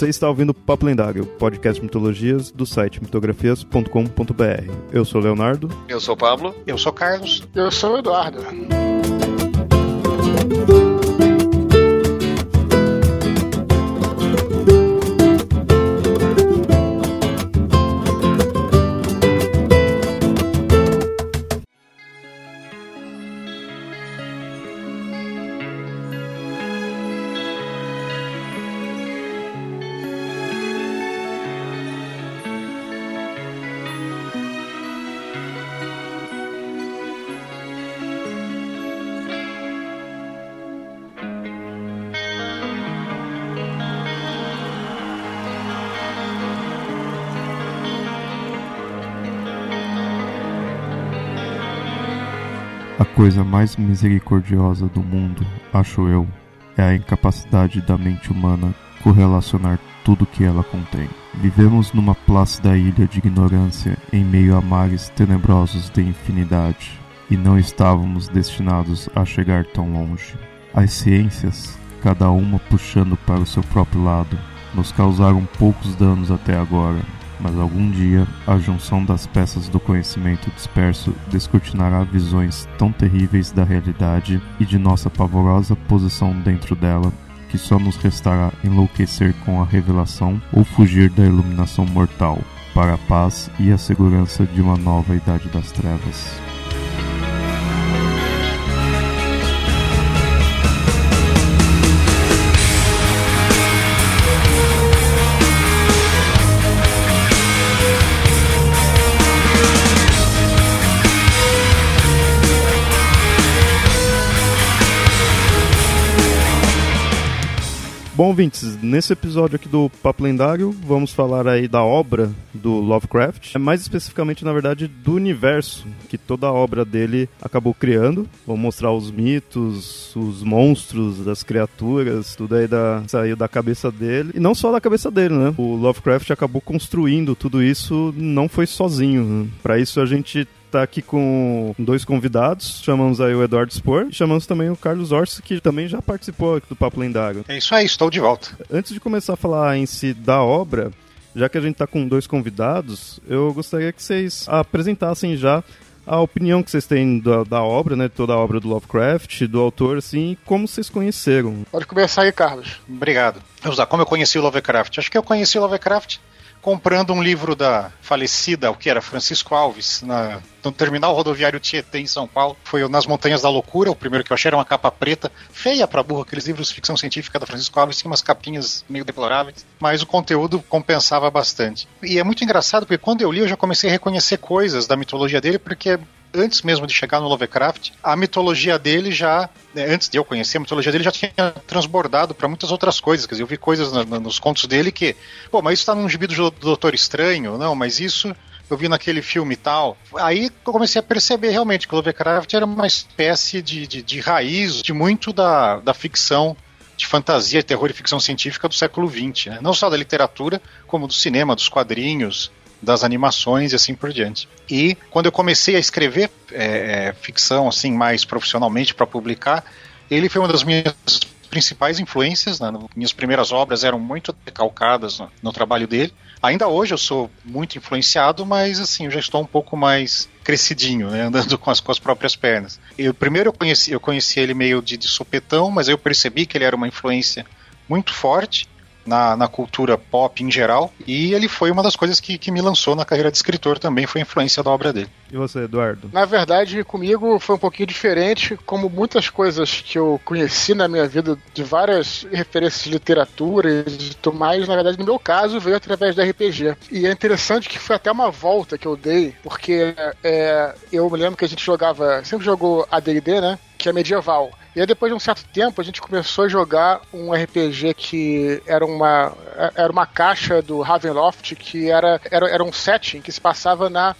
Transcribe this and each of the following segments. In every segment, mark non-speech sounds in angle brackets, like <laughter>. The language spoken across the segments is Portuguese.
Você está ouvindo Papo Lendário, podcast de mitologias do site mitografias.com.br. Eu sou Leonardo. Eu sou Pablo. Eu sou Carlos. Eu sou Eduardo. Coisa mais misericordiosa do mundo, acho eu, é a incapacidade da mente humana correlacionar tudo que ela contém. Vivemos numa plácida ilha de ignorância em meio a mares tenebrosos de infinidade, e não estávamos destinados a chegar tão longe. As ciências, cada uma puxando para o seu próprio lado, nos causaram poucos danos até agora, mas algum dia a junção das peças do conhecimento disperso descortinará visões tão terríveis da realidade e de nossa pavorosa posição dentro dela que só nos restará enlouquecer com a revelação ou fugir da iluminação mortal para a paz e a segurança de uma nova idade das trevas. Bom, ouvintes, nesse episódio aqui do Papo Lendário, vamos falar aí da obra do Lovecraft, mais especificamente, na verdade, do universo que toda a obra dele acabou criando. Vamos mostrar os mitos, os monstros, as criaturas, tudo aí da, saiu da cabeça dele. E não só da cabeça dele, né? O Lovecraft acabou construindo tudo isso, não foi sozinho. Né? Para isso a gente tá aqui com dois convidados. Chamamos aí o Eduardo Spor e chamamos também o Carlos Orsi, que também já participou aqui do Papo Lendário. É isso aí, estou de volta. Antes de começar a falar em si da obra, já que a gente tá com dois convidados, eu gostaria que vocês apresentassem já a opinião que vocês têm da, da obra, né? Toda a obra do Lovecraft, do autor, assim, como vocês conheceram. Pode começar aí, Carlos. Obrigado. Vamos lá, como eu conheci o Lovecraft? Acho que eu conheci o Lovecraft comprando um livro da falecida, o que era, Francisco Alves, na, no terminal rodoviário Tietê, em São Paulo. Foi Nas Montanhas da Loucura, o primeiro que eu achei era uma capa preta, feia pra burro, aqueles livros de ficção científica da Francisco Alves, tinha umas capinhas meio deploráveis, mas o conteúdo compensava bastante. E é muito engraçado, porque quando eu li, eu já comecei a reconhecer coisas da mitologia dele, porque antes mesmo de chegar no Lovecraft, a mitologia dele já, né, antes de eu conhecer a mitologia dele, já tinha transbordado para muitas outras coisas. Quer dizer, eu vi coisas na, na, nos contos dele que, pô, mas isso está num gibi do Doutor Estranho, não, mas isso eu vi naquele filme e tal. Aí eu comecei a perceber realmente que o Lovecraft era uma espécie de, de, de raiz de muito da, da ficção de fantasia, terror e ficção científica do século XX, né? não só da literatura, como do cinema, dos quadrinhos, das animações e assim por diante. E quando eu comecei a escrever é, ficção assim mais profissionalmente para publicar, ele foi uma das minhas principais influências. Né? Minhas primeiras obras eram muito calcadas no, no, trabalho dele. Ainda hoje eu sou muito influenciado, mas assim eu já estou um pouco mais crescidinho, né? <laughs> andando com as, com as próprias pernas. Eu primeiro eu conheci, eu conheci ele meio de, de sopetão, mas eu percebi que ele era uma influência muito forte na, na cultura pop em geral. E ele foi uma das coisas que, que me lançou na carreira de escritor também, foi a influência da obra dele. E você, Eduardo? Na verdade, comigo foi um pouquinho diferente, como muitas coisas que eu conheci na minha vida, de várias referências de literatura e tudo mais, na verdade, no meu caso, veio através da RPG. E é interessante que foi até uma volta que eu dei, porque é, eu me lembro que a gente jogava, sempre jogou AD&D, né? Que é medieval. E aí, depois de um certo tempo, a gente começou a jogar um RPG que era uma, era uma caixa do Ravenloft, que era, era, era um setting que se passava na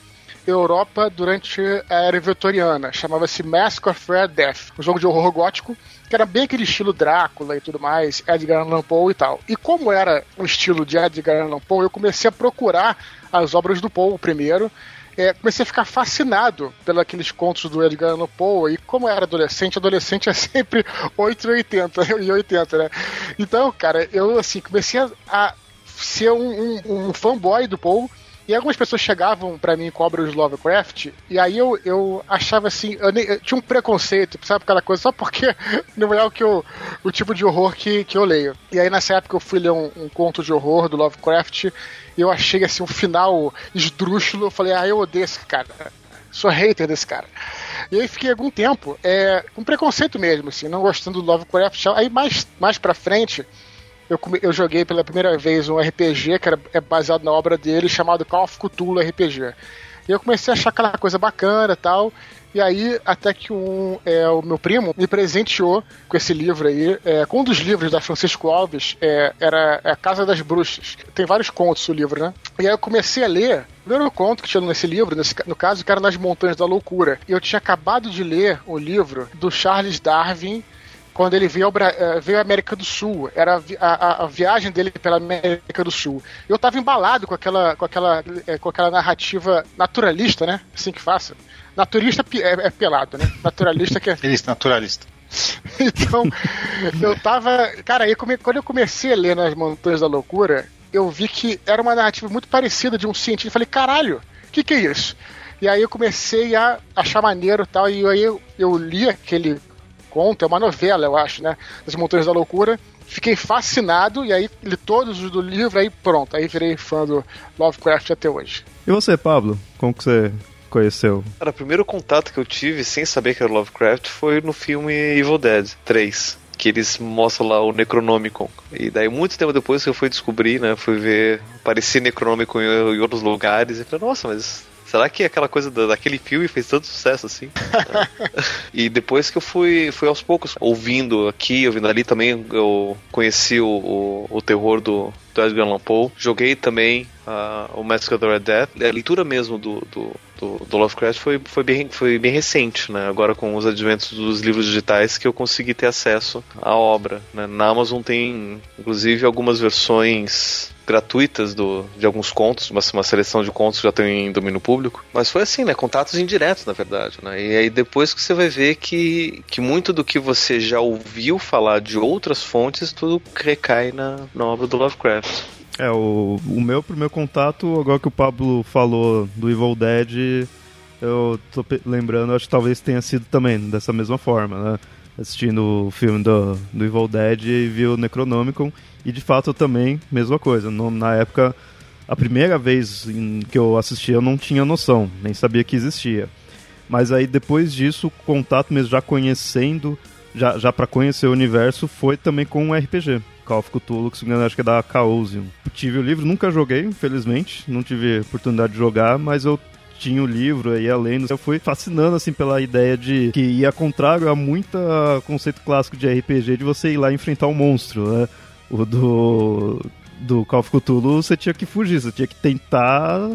Europa durante a Era Vitoriana. Chamava-se Mask of Red Death, um jogo de horror gótico, que era bem aquele estilo Drácula e tudo mais, Edgar Allan Poe e tal. E como era o estilo de Edgar Allan Poe, eu comecei a procurar as obras do Poe primeiro, é, comecei a ficar fascinado pelos contos do Edgar Allan Poe, e como era adolescente, adolescente é sempre 8 e 80, <laughs> e 80, né? Então, cara, eu assim, comecei a, a ser um, um, um fanboy do Paul. E algumas pessoas chegavam para mim com obras de Lovecraft, e aí eu, eu achava assim, eu, nem, eu, tinha um preconceito, sabe aquela coisa, só porque não é o, que eu, o tipo de horror que, que eu leio. E aí nessa época eu fui ler um, um conto de horror do Lovecraft, eu achei assim um final esdrúxulo, eu falei, ah, eu odeio esse cara. Sou hater desse cara. E aí fiquei algum tempo é, com preconceito mesmo, assim, não gostando do Lovecraft. Aí mais, mais pra frente, eu, eu joguei pela primeira vez um RPG que era, é baseado na obra dele, chamado Call of Cthulhu RPG. E eu comecei a achar aquela coisa bacana tal. E aí, até que um, é, o meu primo me presenteou com esse livro aí, é, com um dos livros da Francisco Alves, é, era é A Casa das Bruxas. Tem vários contos o livro, né? E aí eu comecei a ler o primeiro conto que tinha nesse livro, nesse, no caso, que era Nas Montanhas da Loucura. E eu tinha acabado de ler o livro do Charles Darwin, quando ele veio, ao, eh, veio à América do Sul. Era a, a, a, viagem dele pela América do Sul. Eu estava embalado com aquela, com, aquela, eh, com aquela narrativa naturalista, né? Assim que faça. Naturalista é, é pelado, né? Naturalista que é. <laughs> Isso, naturalista. então, eu tava. Cara, aí quando eu comecei a ler Nas Montanhas da Loucura, eu vi que era uma narrativa muito parecida de um cientista. Eu falei, caralho, o que, que é isso? E aí eu comecei a achar maneiro e tal, e aí eu, eu li aquele conto, é uma novela, eu acho, né? Das Montanhas da Loucura. Fiquei fascinado e aí li todos os do livro, aí pronto, aí virei fã do Lovecraft até hoje. E você, Pablo? Como que você conheceu? Cara, o primeiro contato que eu tive sem saber que era Lovecraft foi no filme Evil Dead 3 que eles mostram lá o Necronomicon. E daí, muito tempo depois que eu fui descobrir, né, fui ver, parecia Necronomicon em, em outros lugares, e falei, nossa, mas Será que aquela coisa daquele filme fez tanto sucesso assim? <laughs> e depois que eu fui, fui aos poucos ouvindo aqui, ouvindo ali também, eu conheci o, o, o terror do, do Edgar Allan Poe. Joguei também uh, o Massacre of the Red Death. A leitura mesmo do, do, do, do, Lovecraft foi, foi, bem, foi bem recente, né? Agora com os adventos dos livros digitais que eu consegui ter acesso à obra. Né? Na Amazon tem, inclusive, algumas versões gratuitas do, de alguns contos, uma, uma seleção de contos que já tem em domínio público. Mas foi assim, né? Contatos indiretos, na verdade. Né? E aí depois que você vai ver que, que muito do que você já ouviu falar de outras fontes, tudo recai na, na obra do Lovecraft. É, o, o meu primeiro contato, agora que o Pablo falou do Evil Dead, eu tô lembrando, acho que talvez tenha sido também dessa mesma forma, né? Assistindo o filme do, do Evil Dead e vi o Necronomicon. E de fato também, mesma coisa. No, na época, a primeira vez que eu assisti eu não tinha noção, nem sabia que existia. Mas aí depois disso, o contato mesmo já conhecendo, já, já para conhecer o universo, foi também com o RPG. Call of Cthulhu, que se me engano, acho que é da Chaosium. Tive o livro, nunca joguei, infelizmente, não tive oportunidade de jogar, mas eu tinha o livro aí além. Eu fui fascinando assim pela ideia de que ia contrário a muito conceito clássico de RPG de você ir lá enfrentar um monstro, né? O do, do Call of Cthulhu você tinha que fugir, você tinha que tentar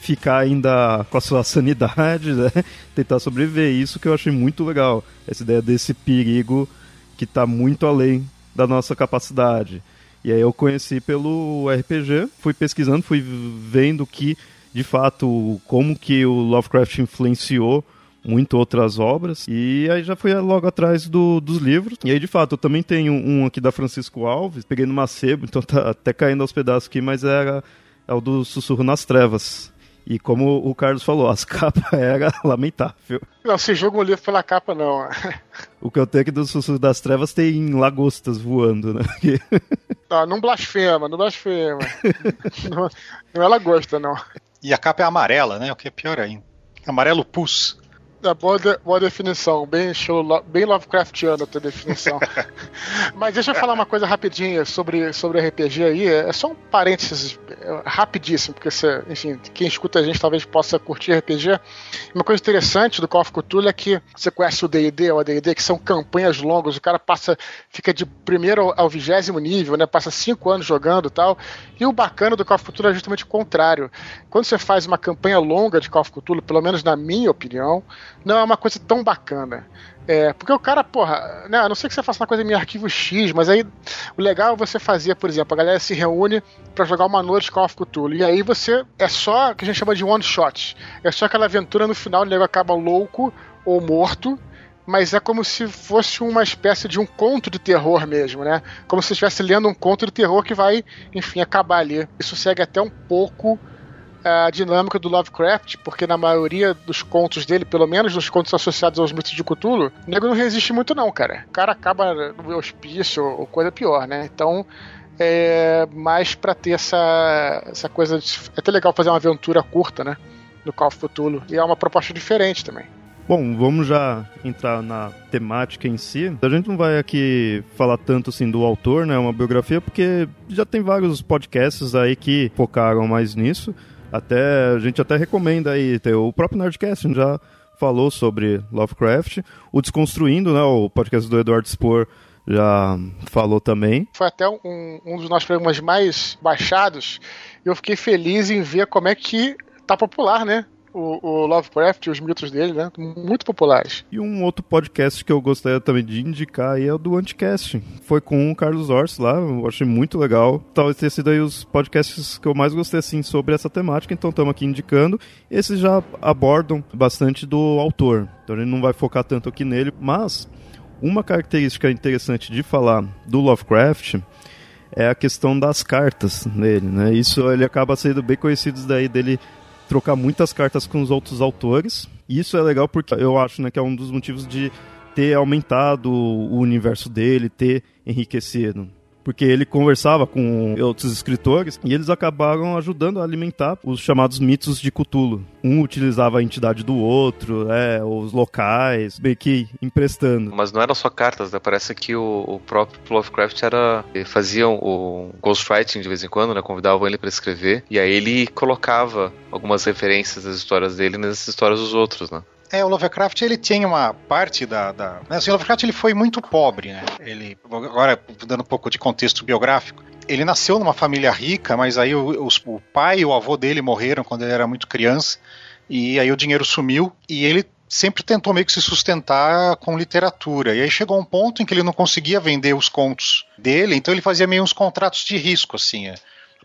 ficar ainda com a sua sanidade, né? <laughs> Tentar sobreviver. Isso que eu achei muito legal. Essa ideia desse perigo que está muito além da nossa capacidade. E aí eu conheci pelo RPG, fui pesquisando, fui vendo que, de fato, como que o Lovecraft influenciou muito outras obras. E aí já fui logo atrás do, dos livros. E aí, de fato, eu também tenho um aqui da Francisco Alves. Peguei no Macebo, então tá até caindo aos pedaços aqui, mas era é o do Sussurro nas Trevas. E como o Carlos falou, as <laughs> capas era lamentável. Não, se joga um livro pela capa, não. o que eu tenho aqui do Sussurro das Trevas tem lagostas voando, né? <laughs> não, não blasfema, não blasfema. <laughs> não, não é lagosta, não. E a capa é amarela, né? O que é pior ainda. Amarelo pus. É, boa, de, boa definição, bem, show, bem Lovecraftiana a tua definição. <laughs> Mas deixa eu falar uma coisa rapidinha sobre, sobre RPG aí. É só um parênteses é, rapidíssimo, porque você, enfim, quem escuta a gente talvez possa curtir RPG. Uma coisa interessante do Call of Cthulhu é que você conhece o D&D ou a D&D, que são campanhas longas. O cara passa, fica de primeiro ao vigésimo nível, né? Passa cinco anos jogando e tal. E o bacana do Call of Cthulhu é justamente o contrário. Quando você faz uma campanha longa de Call of Cthulhu, pelo menos na minha opinião, não é uma coisa tão bacana. É, porque o cara, porra, né, a não sei que você faça uma coisa em arquivo X, mas aí o legal é você fazer, por exemplo, a galera se reúne para jogar uma noite Call of Cthulhu, e aí você é só o que a gente chama de one shot. É só aquela aventura no final, o nego acaba louco ou morto, mas é como se fosse uma espécie de um conto de terror mesmo, né? Como se estivesse lendo um conto de terror que vai, enfim, acabar ali. Isso segue até um pouco a dinâmica do Lovecraft, porque na maioria dos contos dele, pelo menos nos contos associados aos mitos de Cthulhu, o nego não resiste muito não, cara. O cara acaba no hospício ou coisa pior, né? Então, é mais para ter essa, essa coisa. De, é até legal fazer uma aventura curta, né? No Call of Cthulhu. E é uma proposta diferente também. Bom, vamos já entrar na temática em si. A gente não vai aqui falar tanto assim do autor, né? Uma biografia, porque já tem vários podcasts aí que focaram mais nisso. Até a gente até recomenda aí, o próprio Nerdcast já falou sobre Lovecraft, o Desconstruindo, né, o podcast do Eduardo Spohr já falou também. Foi até um, um dos nossos programas mais baixados. Eu fiquei feliz em ver como é que tá popular, né? O, o Lovecraft e os mitos dele, né? Muito populares. E um outro podcast que eu gostaria também de indicar aí é o do Anticast. Foi com o Carlos Ors lá, eu achei muito legal. Talvez tenha sido aí os podcasts que eu mais gostei, assim, sobre essa temática, então estamos aqui indicando. Esses já abordam bastante do autor, então a gente não vai focar tanto aqui nele, mas uma característica interessante de falar do Lovecraft é a questão das cartas nele, né? Isso ele acaba sendo bem conhecido daí dele trocar muitas cartas com os outros autores. E isso é legal porque eu acho né, que é um dos motivos de ter aumentado o universo dele, ter enriquecido porque ele conversava com outros escritores e eles acabaram ajudando a alimentar os chamados mitos de Cthulhu. Um utilizava a entidade do outro, é, os locais, meio que emprestando. Mas não eram só cartas, né? Parece que o, o próprio Lovecraft era. faziam o ghostwriting de vez em quando, né? Convidavam ele para escrever. E aí ele colocava algumas referências das histórias dele nas histórias dos outros, né? É, o Lovecraft ele tem uma parte da. da né, assim, o Lovecraft ele foi muito pobre, né? Ele, agora, dando um pouco de contexto biográfico, ele nasceu numa família rica, mas aí o, os, o pai e o avô dele morreram quando ele era muito criança, e aí o dinheiro sumiu, e ele sempre tentou meio que se sustentar com literatura. E aí chegou um ponto em que ele não conseguia vender os contos dele, então ele fazia meio uns contratos de risco, assim. É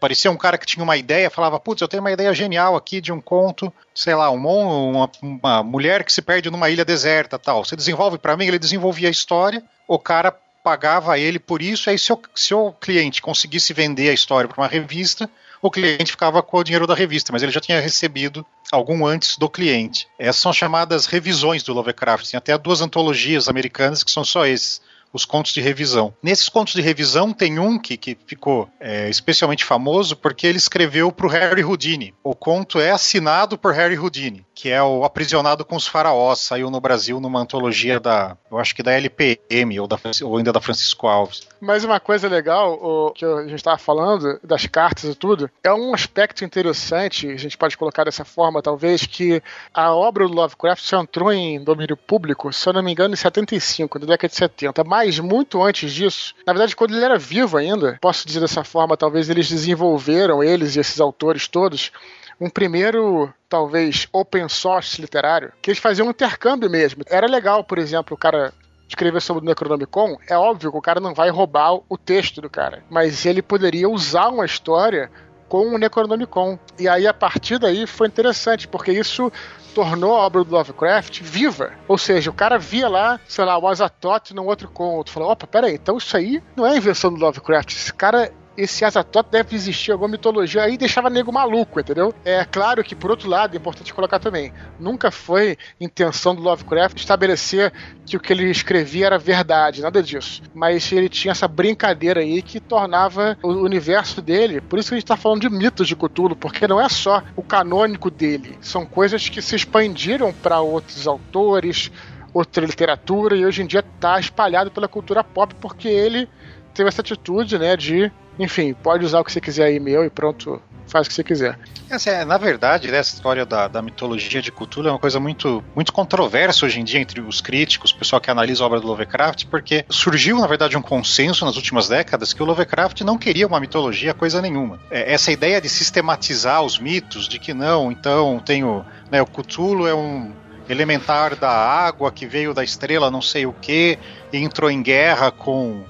parecia um cara que tinha uma ideia, falava, putz, eu tenho uma ideia genial aqui de um conto, sei lá, um, uma, uma mulher que se perde numa ilha deserta tal. Você desenvolve para mim, ele desenvolvia a história, o cara pagava ele por isso, aí se o, se o cliente conseguisse vender a história para uma revista, o cliente ficava com o dinheiro da revista, mas ele já tinha recebido algum antes do cliente. Essas são chamadas revisões do Lovecraft. Tem até duas antologias americanas que são só esses os contos de revisão. Nesses contos de revisão tem um que, que ficou é, especialmente famoso porque ele escreveu para o Harry Houdini. O conto é assinado por Harry Houdini, que é o Aprisionado com os Faraós, saiu no Brasil numa antologia da, eu acho que da LPM ou, da, ou ainda da Francisco Alves. Mas uma coisa legal, o, que a gente estava falando, das cartas e tudo, é um aspecto interessante, a gente pode colocar dessa forma, talvez, que a obra do Lovecraft só entrou em domínio público, se eu não me engano, em 75, na década de 70. Mas muito antes disso, na verdade, quando ele era vivo ainda, posso dizer dessa forma, talvez eles desenvolveram, eles e esses autores todos, um primeiro, talvez, open source literário, que eles faziam um intercâmbio mesmo. Era legal, por exemplo, o cara escrever sobre o Necronomicon, é óbvio que o cara não vai roubar o texto do cara, mas ele poderia usar uma história com o Necronomicon. E aí, a partir daí, foi interessante, porque isso tornou a obra do Lovecraft viva. Ou seja, o cara via lá, sei lá, o Azatoth num outro conto. Falou, opa, peraí, então isso aí não é invenção do Lovecraft. Esse cara esse Azatoth deve existir alguma mitologia aí deixava nego maluco, entendeu? É claro que, por outro lado, é importante colocar também, nunca foi intenção do Lovecraft estabelecer que o que ele escrevia era verdade, nada disso. Mas ele tinha essa brincadeira aí que tornava o universo dele, por isso que a gente tá falando de mitos de Cthulhu, porque não é só o canônico dele, são coisas que se expandiram para outros autores, outra literatura, e hoje em dia está espalhado pela cultura pop porque ele teve essa atitude, né, de enfim, pode usar o que você quiser aí meu e pronto, faz o que você quiser. É, na verdade, né, essa história da, da mitologia de Cthulhu é uma coisa muito, muito controversa hoje em dia entre os críticos, o pessoal que analisa a obra do Lovecraft, porque surgiu, na verdade, um consenso nas últimas décadas que o Lovecraft não queria uma mitologia coisa nenhuma. É, essa ideia de sistematizar os mitos, de que não, então tem o, né, o Cthulhu é um elementar da água que veio da estrela não sei o que e entrou em guerra com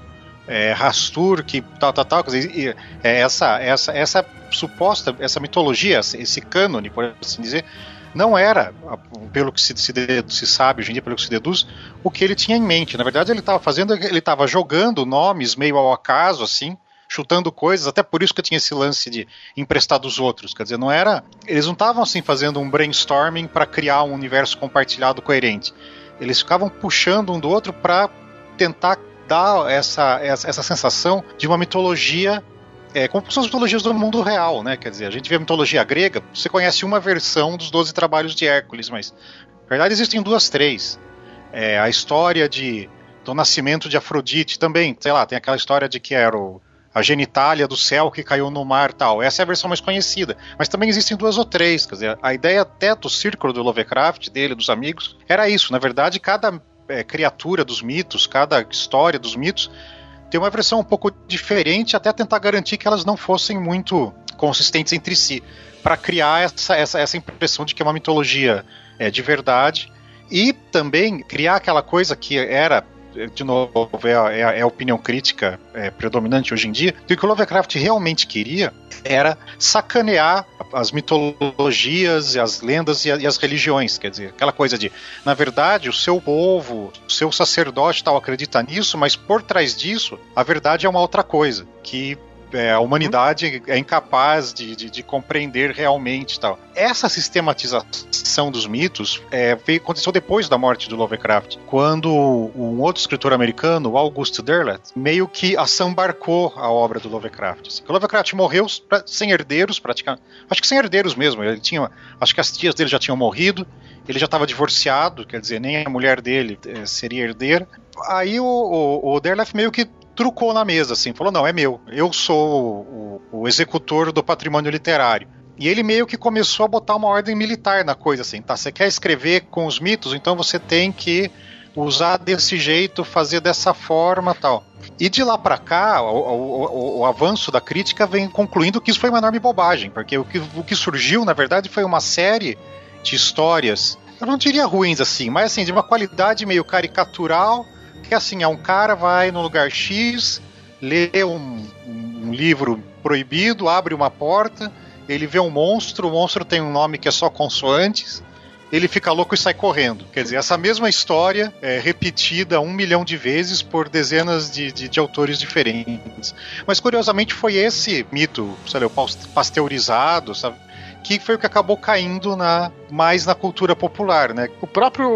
é, Rastur, que tal, tal, tal. E, é, essa, essa, essa suposta, essa mitologia, esse cânone, por assim dizer, não era, pelo que se, se, se, sabe hoje em dia, pelo que se deduz, o que ele tinha em mente. Na verdade, ele estava fazendo, ele estava jogando nomes meio ao acaso, assim, chutando coisas, até por isso que tinha esse lance de emprestar dos outros. Quer dizer, não era. Eles não estavam assim fazendo um brainstorming para criar um universo compartilhado coerente. Eles ficavam puxando um do outro para tentar dar essa, essa, essa sensação de uma mitologia é, como são as mitologias do mundo real, né? Quer dizer, a gente vê a mitologia grega, você conhece uma versão dos Doze Trabalhos de Hércules, mas na verdade existem duas, três. É, a história de, do nascimento de Afrodite também, sei lá, tem aquela história de que era o, a genitália do céu que caiu no mar tal. Essa é a versão mais conhecida. Mas também existem duas ou três. Quer dizer, a ideia até do círculo do Lovecraft, dele, dos amigos, era isso. Na verdade, cada é, criatura dos mitos, cada história dos mitos, tem uma versão um pouco diferente, até tentar garantir que elas não fossem muito consistentes entre si, para criar essa, essa, essa impressão de que é uma mitologia é, de verdade e também criar aquela coisa que era de novo, é a, é a é opinião crítica é, predominante hoje em dia, que o que o Lovecraft realmente queria era sacanear as mitologias, as lendas e, a, e, as religiões. Quer dizer, aquela coisa de, na verdade, o seu povo, o seu sacerdote tal acredita nisso, mas por trás disso, a verdade é uma outra coisa, que é, a humanidade é incapaz de, de, de, compreender realmente tal. Essa sistematização dos mitos é, aconteceu depois da morte do Lovecraft, quando um outro escritor americano, August Derleth, meio que assambarcou a obra do Lovecraft. Assim. O Lovecraft morreu pra, sem herdeiros, praticamente. Acho que sem herdeiros mesmo. Ele tinha, acho que as tias dele já tinham morrido. Ele já estava divorciado, quer dizer, nem a mulher dele é, seria herdeira. Aí o, o, o Derleth meio que trucou na mesa, assim, falou: não, é meu, eu sou o, o, executor do patrimônio literário. E ele meio que começou a botar uma ordem militar na coisa, assim, tá? Você quer escrever com os mitos, então você tem que usar desse jeito, fazer dessa forma tal. E de lá para cá, o, o, o, avanço da crítica vem concluindo que isso foi uma enorme bobagem, porque o que, o que surgiu, na verdade, foi uma série de histórias, eu não diria ruins assim, mas assim, de uma qualidade meio caricatural que assim, é um cara vai no lugar X, lê um, um livro proibido, abre uma porta, ele vê um monstro, o monstro tem um nome que é só consoantes, ele fica louco e sai correndo. Quer dizer, essa mesma história é repetida um milhão de vezes por dezenas de, de, de autores diferentes. Mas curiosamente foi esse mito, sei lá, pasteurizado, sabe? Que foi o que acabou caindo na mais na cultura popular, né? O próprio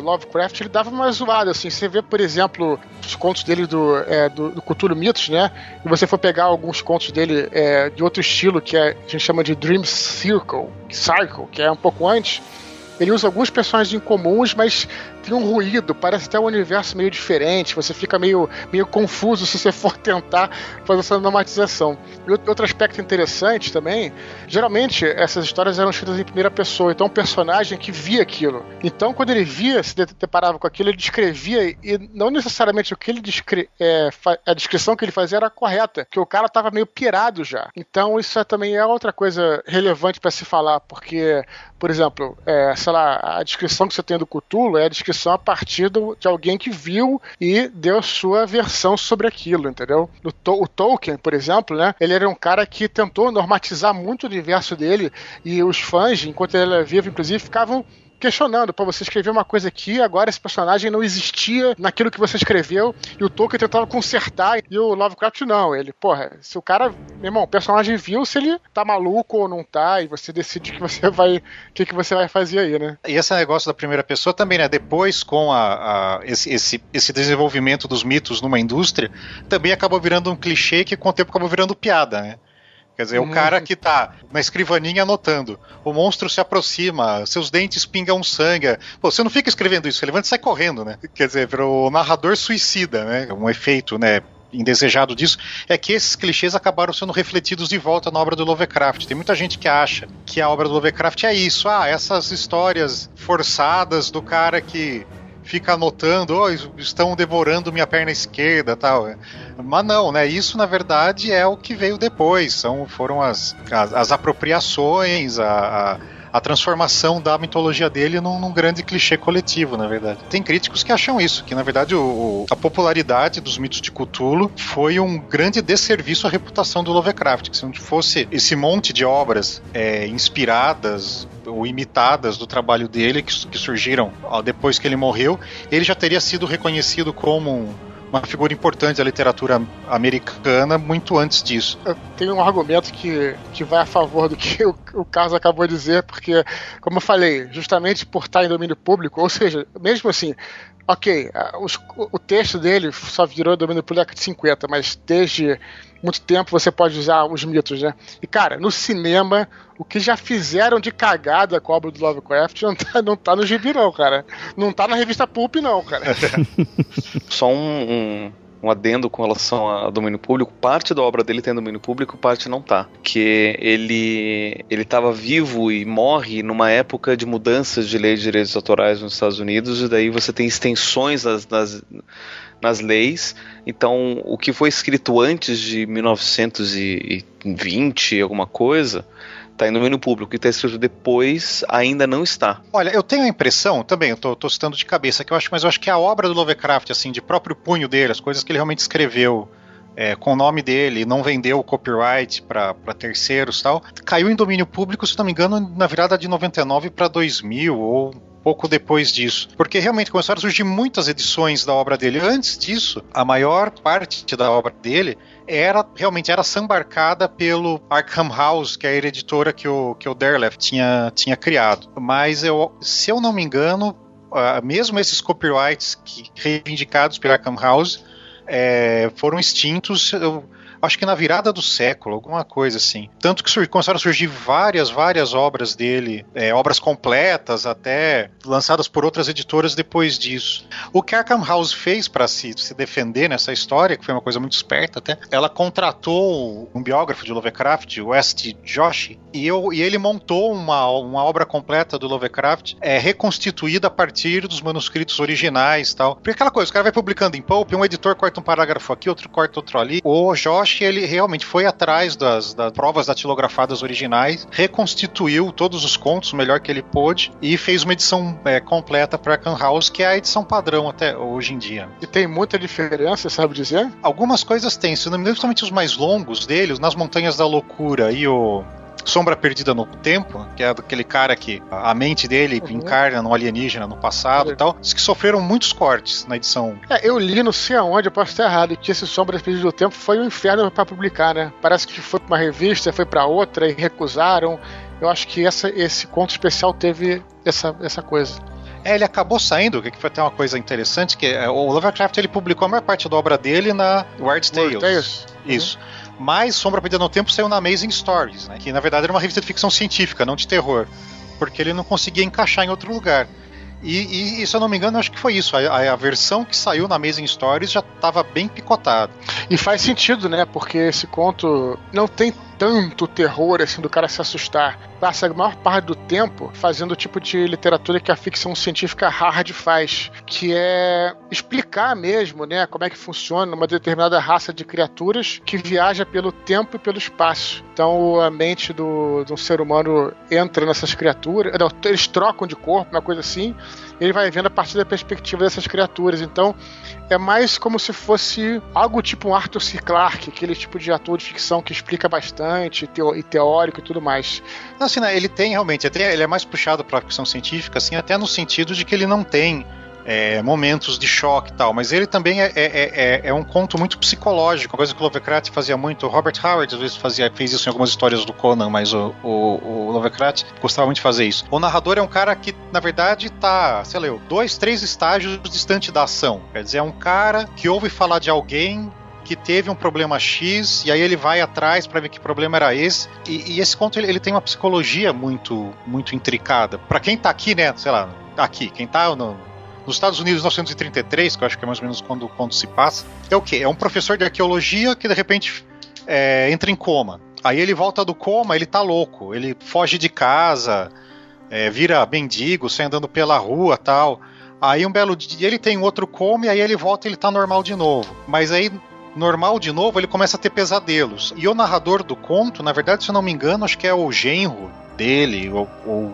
Lovecraft ele dava uma zoada, assim. Você vê, por exemplo, os contos dele do, é, do, do Cultura Mitos, né? E você for pegar alguns contos dele é, de outro estilo, que é, a gente chama de Dream Circle, Circle, que é um pouco antes. Ele usa alguns personagens incomuns, mas tem um ruído, parece até um universo meio diferente, você fica meio, meio confuso se você <laughs> for tentar fazer essa normatização. E outro aspecto interessante também, geralmente essas histórias eram escritas em primeira pessoa, então um personagem que via aquilo. Então quando ele via, se deparava com aquilo, ele descrevia e não necessariamente o que ele descre é, a descrição que ele fazia era correta, que o cara estava meio pirado já. Então isso é, também é outra coisa relevante para se falar, porque, por exemplo, é, sei lá, a descrição que você tem do Cthulhu é a descrição a partir do, de alguém que viu e deu sua versão sobre aquilo, entendeu? O, o Tolkien, por exemplo, né? Ele era um cara que tentou normatizar muito o universo dele e os fãs, enquanto ele era vivo, inclusive, ficavam questionando, para você escrever uma coisa aqui, agora esse personagem não existia naquilo que você escreveu, e o Tolkien tentava consertar, e o Lovecraft não. Ele, porra, se o cara, meu irmão, o personagem viu se ele tá maluco ou não tá, e você decide que você vai, que, que você vai fazer aí, né? E esse negócio da primeira pessoa também, né? Depois, com a, a esse, esse, esse desenvolvimento dos mitos numa indústria, também acabou virando um clichê que com o tempo acabou virando piada, né? Quer dizer, uhum. o cara que tá na escrivaninha anotando, o monstro se aproxima, seus dentes pingam sangue. Pô, você não fica escrevendo isso, ele levanta e sai correndo, né? Quer dizer, o narrador suicida, né? Um efeito, né? indesejado disso é que esses clichês acabaram sendo refletidos de volta na obra do Lovecraft. Tem muita gente que acha que a obra do Lovecraft é isso, ah, essas histórias forçadas do cara que fica anotando, oh, estão devorando minha perna esquerda tal. Mas não, né? Isso na verdade é o que veio depois. São, foram as, as, as apropriações, a, a a transformação da mitologia dele num, num, grande clichê coletivo, na verdade. Tem críticos que acham isso, que na verdade o, a popularidade dos mitos de Cthulhu foi um grande desserviço à reputação do Lovecraft. Que se não fosse esse monte de obras é, inspiradas ou imitadas do trabalho dele que, que surgiram ó, depois que ele morreu, ele já teria sido reconhecido como um uma figura importante da literatura americana muito antes disso. Tenho um argumento que, que vai a favor do que o, o Carlos acabou de dizer, porque, como eu falei, justamente por estar em domínio público, ou seja, mesmo assim, ok, os, o texto dele só virou domínio público na década de 50, mas desde muito tempo você pode usar os mitos, né? E cara, no cinema, o que já fizeram de cagada com a obra do Lovecraft não tá, não tá no gibi, não, cara. Não tá na revista Pulp, não, cara. <laughs> Só um, um, um, adendo com relação a domínio público. Parte da obra dele tem domínio público, parte não tá. Que ele ele estava vivo e morre numa época de mudanças de lei de direitos autorais nos Estados Unidos, e daí você tem extensões nas, nas nas leis. Então, o que foi escrito antes de 1920, alguma coisa, está em domínio público. Que está escrito depois ainda não está. Olha, eu tenho a impressão, também, eu tô, tô citando de cabeça, que eu acho, mas eu acho que a obra do Lovecraft, assim, de próprio punho dele, as coisas que ele realmente escreveu. É, com o nome dele, não vendeu o copyright para terceiros tal, caiu em domínio público, se não me engano, na virada de 99 para 2000 ou pouco depois disso. Porque realmente começaram a surgir muitas edições da obra dele. Antes disso, a maior parte da obra dele era realmente era sambarcada pelo Arkham House, que é a editora que o, que o Derleth tinha, tinha criado. Mas eu, se eu não me engano, uh, mesmo esses copyrights que, reivindicados pelo Arkham House é, foram extintos. Eu, acho que na virada do século, alguma coisa assim. Tanto que começaram a surgir várias, várias obras dele, é, obras completas, até lançadas por outras editoras depois disso. O que Arkham House fez para se, se defender nessa história, que foi uma coisa muito esperta até, ela contratou um biógrafo de Lovecraft, West Joshi, e, eu, e ele montou uma, uma obra completa do Lovecraft, é, reconstituída a partir dos manuscritos originais tal. Porque aquela coisa, o cara vai publicando em Pulp, um editor corta um parágrafo aqui, outro corta outro ali. O Josh que ele realmente foi atrás das, das provas datilografadas originais, reconstituiu todos os contos o melhor que ele pôde e fez uma edição é, completa para Can House, que é a edição padrão até hoje em dia. E tem muita diferença, sabe dizer? Algumas coisas tem, se não me engano, principalmente os mais longos deles, nas Montanhas da Loucura e o Sombra Perdida no Tempo, que é aquele cara que a mente dele uhum. encarna no alienígena no passado e tal, diz que sofreram muitos cortes na edição. É, eu li, não sei aonde, eu posso estar errado, que esse Sombra Perdida no Tempo foi um inferno para publicar, né? Parece que foi pra uma revista, foi para outra e recusaram. Eu acho que essa, esse conto especial teve essa, essa coisa. É, ele acabou saindo, que foi até uma coisa interessante, que é, o Lovecraft ele publicou a maior parte da obra dele na Weird Tales. Tales. Isso. Uhum. Mas Sombra Perdida no Tempo saiu na Amazing Stories, né? Que na verdade era uma revista de ficção científica, não de terror. Porque ele não conseguia encaixar em outro lugar. E, e, se eu não me engano, acho que foi isso. A, a versão que saiu na Amazing Stories já estava bem picotada. E faz sentido, né? Porque esse conto não tem tanto terror assim do cara se assustar. Passa a maior parte do tempo fazendo o tipo de literatura que a ficção científica hard faz, que é explicar mesmo, né, como é que funciona uma determinada raça de criaturas que viaja pelo tempo e pelo espaço. Então a mente do, do ser humano entra nessas criaturas, não, eles trocam de corpo, uma coisa assim, ele vai vendo a partir da perspectiva dessas criaturas. Então é mais como se fosse algo tipo um Arthur C. Clarke, aquele tipo de ator de ficção que explica bastante, e teórico e tudo mais. Não, assim, né, ele tem realmente, ele é mais puxado para a ficção científica, assim, até no sentido de que ele não tem é, momentos de choque e tal, mas ele também é, é, é, é um conto muito psicológico, coisa que o Lovecraft fazia muito. Robert Howard às vezes fazia, fez isso em algumas histórias do Conan, mas o, o, o Lovecraft gostava muito de fazer isso. O narrador é um cara que, na verdade, tá, sei lá, dois, três estágios distante da ação. Quer dizer, é um cara que ouve falar de alguém que teve um problema X e aí ele vai atrás para ver que problema era esse. E, e esse conto ele, ele, tem uma psicologia muito muito intricada. Para quem tá aqui, né, sei lá, aqui, quem tá no, nos Estados Unidos, 1933, que eu acho que é mais ou menos quando, quando se passa, é o quê? É um professor de arqueologia que de repente é, entra em coma. Aí ele volta do coma, ele tá louco, ele foge de casa, é, vira mendigo, sai andando pela rua tal. Aí um belo dia ele tem outro coma e aí ele volta e ele tá normal de novo. Mas aí normal de novo, ele começa a ter pesadelos. E o narrador do conto, na verdade, se eu não me engano, acho que é o genro dele, ou, ou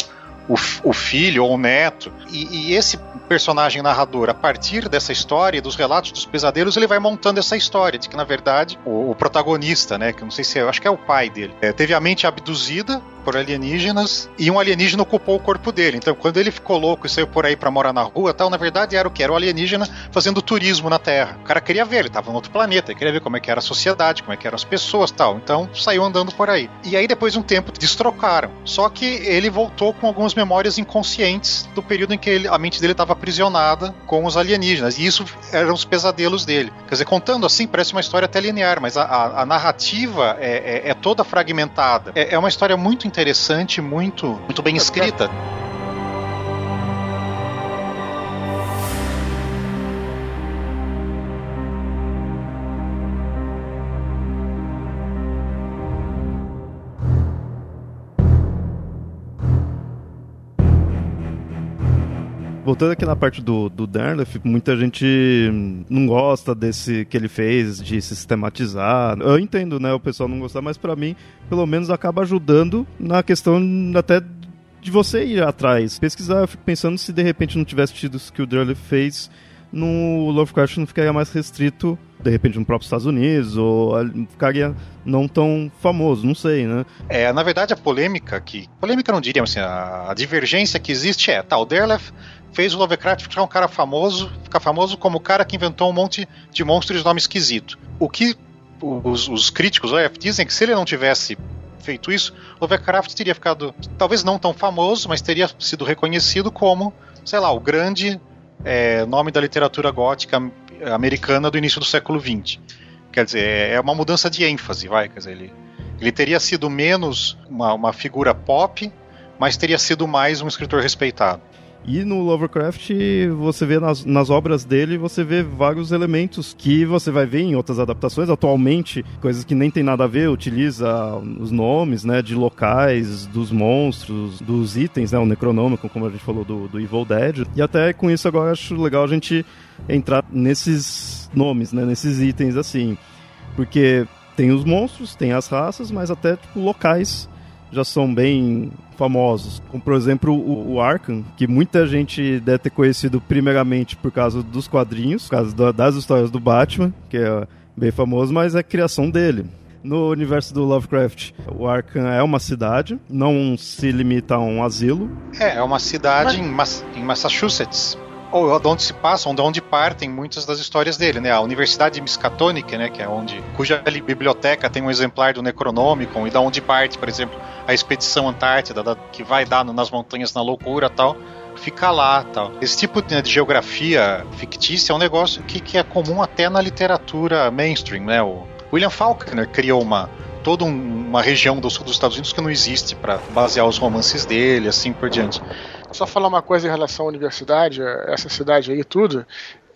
o, o, filho ou o neto. E, e, esse personagem narrador, a partir dessa história, dos relatos dos pesadelos, ele vai montando essa história de que, na verdade, o, o protagonista, né, que não sei se é, acho que é o pai dele, é, teve a mente abduzida por alienígenas e um alienígena ocupou o corpo dele. Então, quando ele ficou louco e saiu por aí para morar na rua, tal, na verdade era o que era o alienígena fazendo turismo na Terra. O cara queria ver, ele estava em outro planeta, queria ver como é que era a sociedade, como é que eram as pessoas, tal. Então, saiu andando por aí. E aí depois de um tempo destrocaram. Só que ele voltou com algumas memórias inconscientes do período em que ele, a mente dele estava aprisionada com os alienígenas. E isso eram os pesadelos dele. Quer dizer, contando assim, parece uma história até linear, mas a, a, a narrativa é, é, é, toda fragmentada. É, é uma história muito interessante, muito, muito bem escrita. Voltando aqui na parte do, do Derleth, muita gente não gosta desse que ele fez de sistematizar. Eu entendo, né, o pessoal não gostar, mas para mim, pelo menos acaba ajudando na questão até de você ir atrás. Pesquisar, eu fico pensando se de repente não tivesse tido isso que o Derleth fez, no Lovecraft não ficaria mais restrito, de repente, no próprio Estados Unidos, ou ficaria não tão famoso, não sei, né? É, na verdade, a polêmica que. Polêmica não diria, assim, a, a divergência que existe é, tá, o Derleth fez o Lovecraft ficar um cara famoso, ficar famoso como o cara que inventou um monte de monstros de nome esquisito. O que os, os críticos dizem que se ele não tivesse feito isso, Lovecraft teria ficado, talvez não tão famoso, mas teria sido reconhecido como, sei lá, o grande é, nome da literatura gótica americana do início do século XX. Quer dizer, é, é uma mudança de ênfase, vai. Quer dizer, ele, ele teria sido menos uma, uma figura pop, mas teria sido mais um escritor respeitado. E no Lovecraft, você vê nas, nas obras dele, você vê vários elementos que você vai ver em outras adaptações. Atualmente, coisas que nem tem nada a ver, utiliza os nomes, né, de locais, dos monstros, dos itens, né, o Necronômico, como a gente falou do, do Evil Dead. E até com isso agora acho legal a gente entrar nesses nomes, né, nesses itens assim. Porque tem os monstros, tem as raças, mas até tipo, locais já são bem famosos, como por exemplo o, o Arkham, que muita gente deve ter conhecido primeiramente por causa dos quadrinhos, por causa da, das histórias do Batman, que é bem famoso, mas é criação dele. No universo do Lovecraft, o Arkham é uma cidade, não se limita a um asilo. É, é uma cidade mas... em, em Massachusetts ou de onde se passam, de onde partem muitas das histórias dele, né? A Universidade de Miskatonic, né, que é onde cuja biblioteca tem um exemplar do Necronomicon e da onde parte, por exemplo, a expedição Antártida, da, que vai dar nas montanhas na loucura, tal fica lá tal. Esse tipo de, de, geografia fictícia é um negócio que, que é comum até na literatura mainstream, né? O William Faulkner criou uma toda um, uma região do sul dos Estados Unidos que não existe para basear os romances dele, assim por diante. Só falar uma coisa em relação à universidade, essa cidade aí tudo,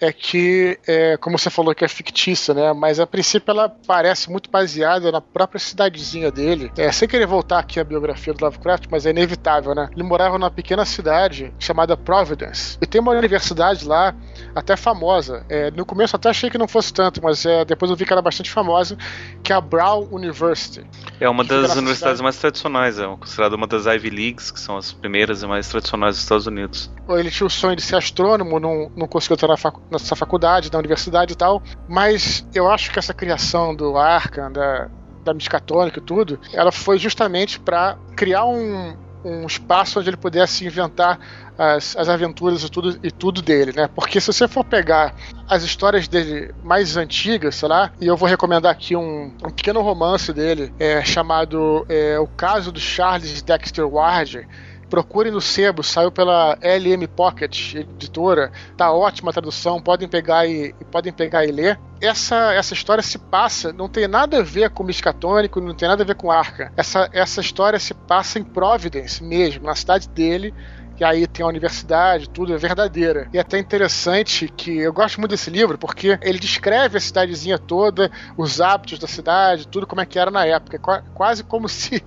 é que, é, como você falou que é fictícia, né? Mas a princípio ela parece muito baseada na própria cidadezinha dele. É, sem querer voltar aqui à biografia do Lovecraft, mas é inevitável, né? Ele morava numa pequena cidade chamada Providence. E tem uma universidade lá, até famosa. É, no começo até achei que não fosse tanto, mas é, depois eu vi que era bastante famosa, que é a Brown University. É uma das universidades cidade. mais tradicionais, é considerada uma das Ivy Leagues, que são as primeiras e mais tradicionais dos Estados Unidos. Ele tinha o sonho de ser astrônomo, não, não conseguiu entrar na faculdade nessa faculdade, na universidade e tal, mas eu acho que essa criação do Arkham, da, da Miskatonic e tudo, ela foi justamente para criar um, um espaço onde ele pudesse inventar as, as aventuras e tudo, e tudo dele, né? Porque se você for pegar as histórias dele mais antigas, sei lá, e eu vou recomendar aqui um, um pequeno romance dele, é, chamado é, O Caso do Charles Dexter Ward, Procure no sebo, saiu pela LM Pocket editora, tá ótima a tradução, podem pegar e, podem pegar e ler. Essa, essa história se passa, não tem nada a ver com Miscatônico, não tem nada a ver com Arca. Essa, essa história se passa em Providence mesmo, na cidade dele, e aí tem a universidade, tudo é verdadeira. E é até interessante que eu gosto muito desse livro porque ele descreve a cidadezinha toda, os hábitos da cidade, tudo como é que era na época. Quase como <laughs> se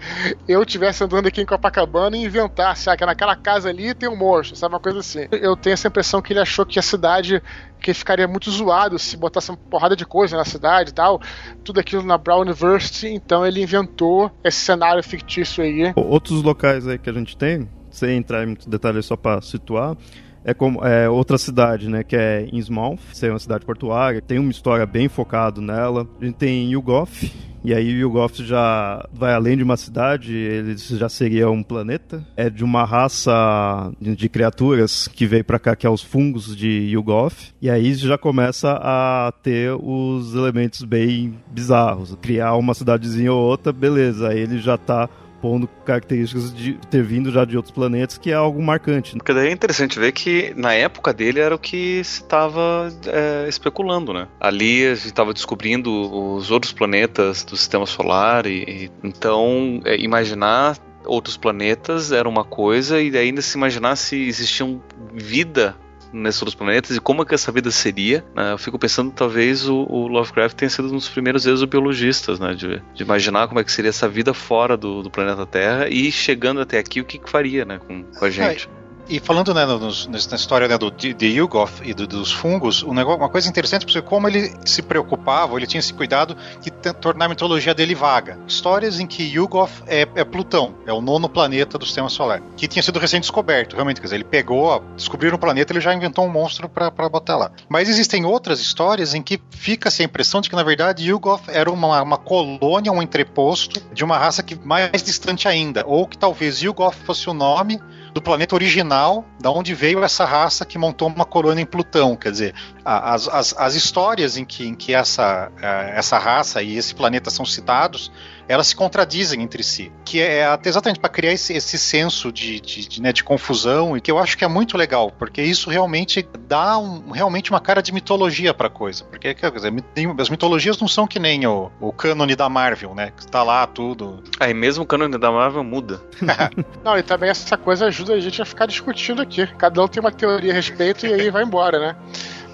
eu estivesse andando aqui em Copacabana e inventasse, ah, que naquela casa ali tem um monstro, sabe? Uma coisa assim. Eu tenho essa impressão que ele achou que a cidade que ficaria muito zoado se botasse uma porrada de coisa na cidade e tal, tudo aquilo na Brown University, então ele inventou esse cenário fictício aí. Outros locais aí que a gente tem, sem entrar em muitos detalhes só para situar, é como é outra cidade, né, que é Innsmouth, é uma cidade portuária, tem uma história bem focado nela. A gente tem Yugoth, e aí o Yugoth já vai além de uma cidade, ele já seria um planeta. É de uma raça de, criaturas que veio para cá, que é os fungos de Yugoth. E aí já começa a ter os elementos bem bizarros. Criar uma cidadezinha ou outra, beleza, aí ele já tá pondo características de ter vindo já de outros planetas, que é algo marcante. Porque daí é interessante ver que na época dele era o que se estava é, especulando, né? Ali a gente estava descobrindo os outros planetas do sistema solar e, e então é, imaginar outros planetas era uma coisa e ainda se imaginar se existiam vida nesses outros planetas e como é que essa vida seria. Né? Eu fico pensando talvez o, o, Lovecraft tenha sido um dos primeiros exobiologistas, né? De, de, imaginar como é que seria essa vida fora do, do planeta Terra e chegando até aqui o que, que faria, né, com, com a gente. É. E falando né, nos, na história né, do, de, de Yugoth e do, dos fungos, um negócio, uma coisa interessante porque como ele se preocupava, ele tinha esse cuidado de tornar a mitologia dele vaga. Histórias em que Yugoth é, é, Plutão, é o nono planeta do sistema solar, que tinha sido recém descoberto, realmente. Quer dizer, ele pegou, descobriu um planeta, ele já inventou um monstro para botar lá. Mas existem outras histórias em que fica-se a impressão de que, na verdade, Yugoth era uma, uma colônia, um entreposto de uma raça que mais distante ainda, ou que talvez Yugoth fosse o nome do planeta original, da onde veio essa raça que montou uma colônia em Plutão. Quer dizer, as, as, as histórias em que, em que essa, eh, essa raça e esse planeta são citados elas se contradizem entre si. Que é até exatamente para criar esse, esse senso de, de, de, né, de, confusão e que eu acho que é muito legal, porque isso realmente dá um, realmente uma cara de mitologia para a coisa. Porque quer dizer, as mitologias não são que nem o, o cânone da Marvel, né? Que está lá tudo. Aí mesmo o cânone da Marvel muda. <laughs> não, e também essa coisa ajuda a gente a ficar discutindo aqui. Cada um tem uma teoria a respeito e aí vai embora, né?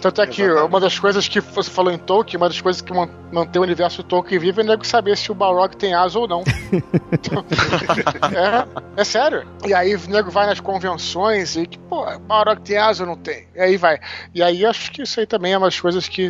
Tanto é que Exatamente. uma das coisas que você falou em Tolkien, uma das coisas que mantém o universo Tolkien vivo é nego saber se o Balrog tem asa ou não. <laughs> é, é sério. E aí o nego vai nas convenções e que, pô, Balrog tem asa ou não tem? E aí vai. E aí acho que isso aí também é uma das coisas que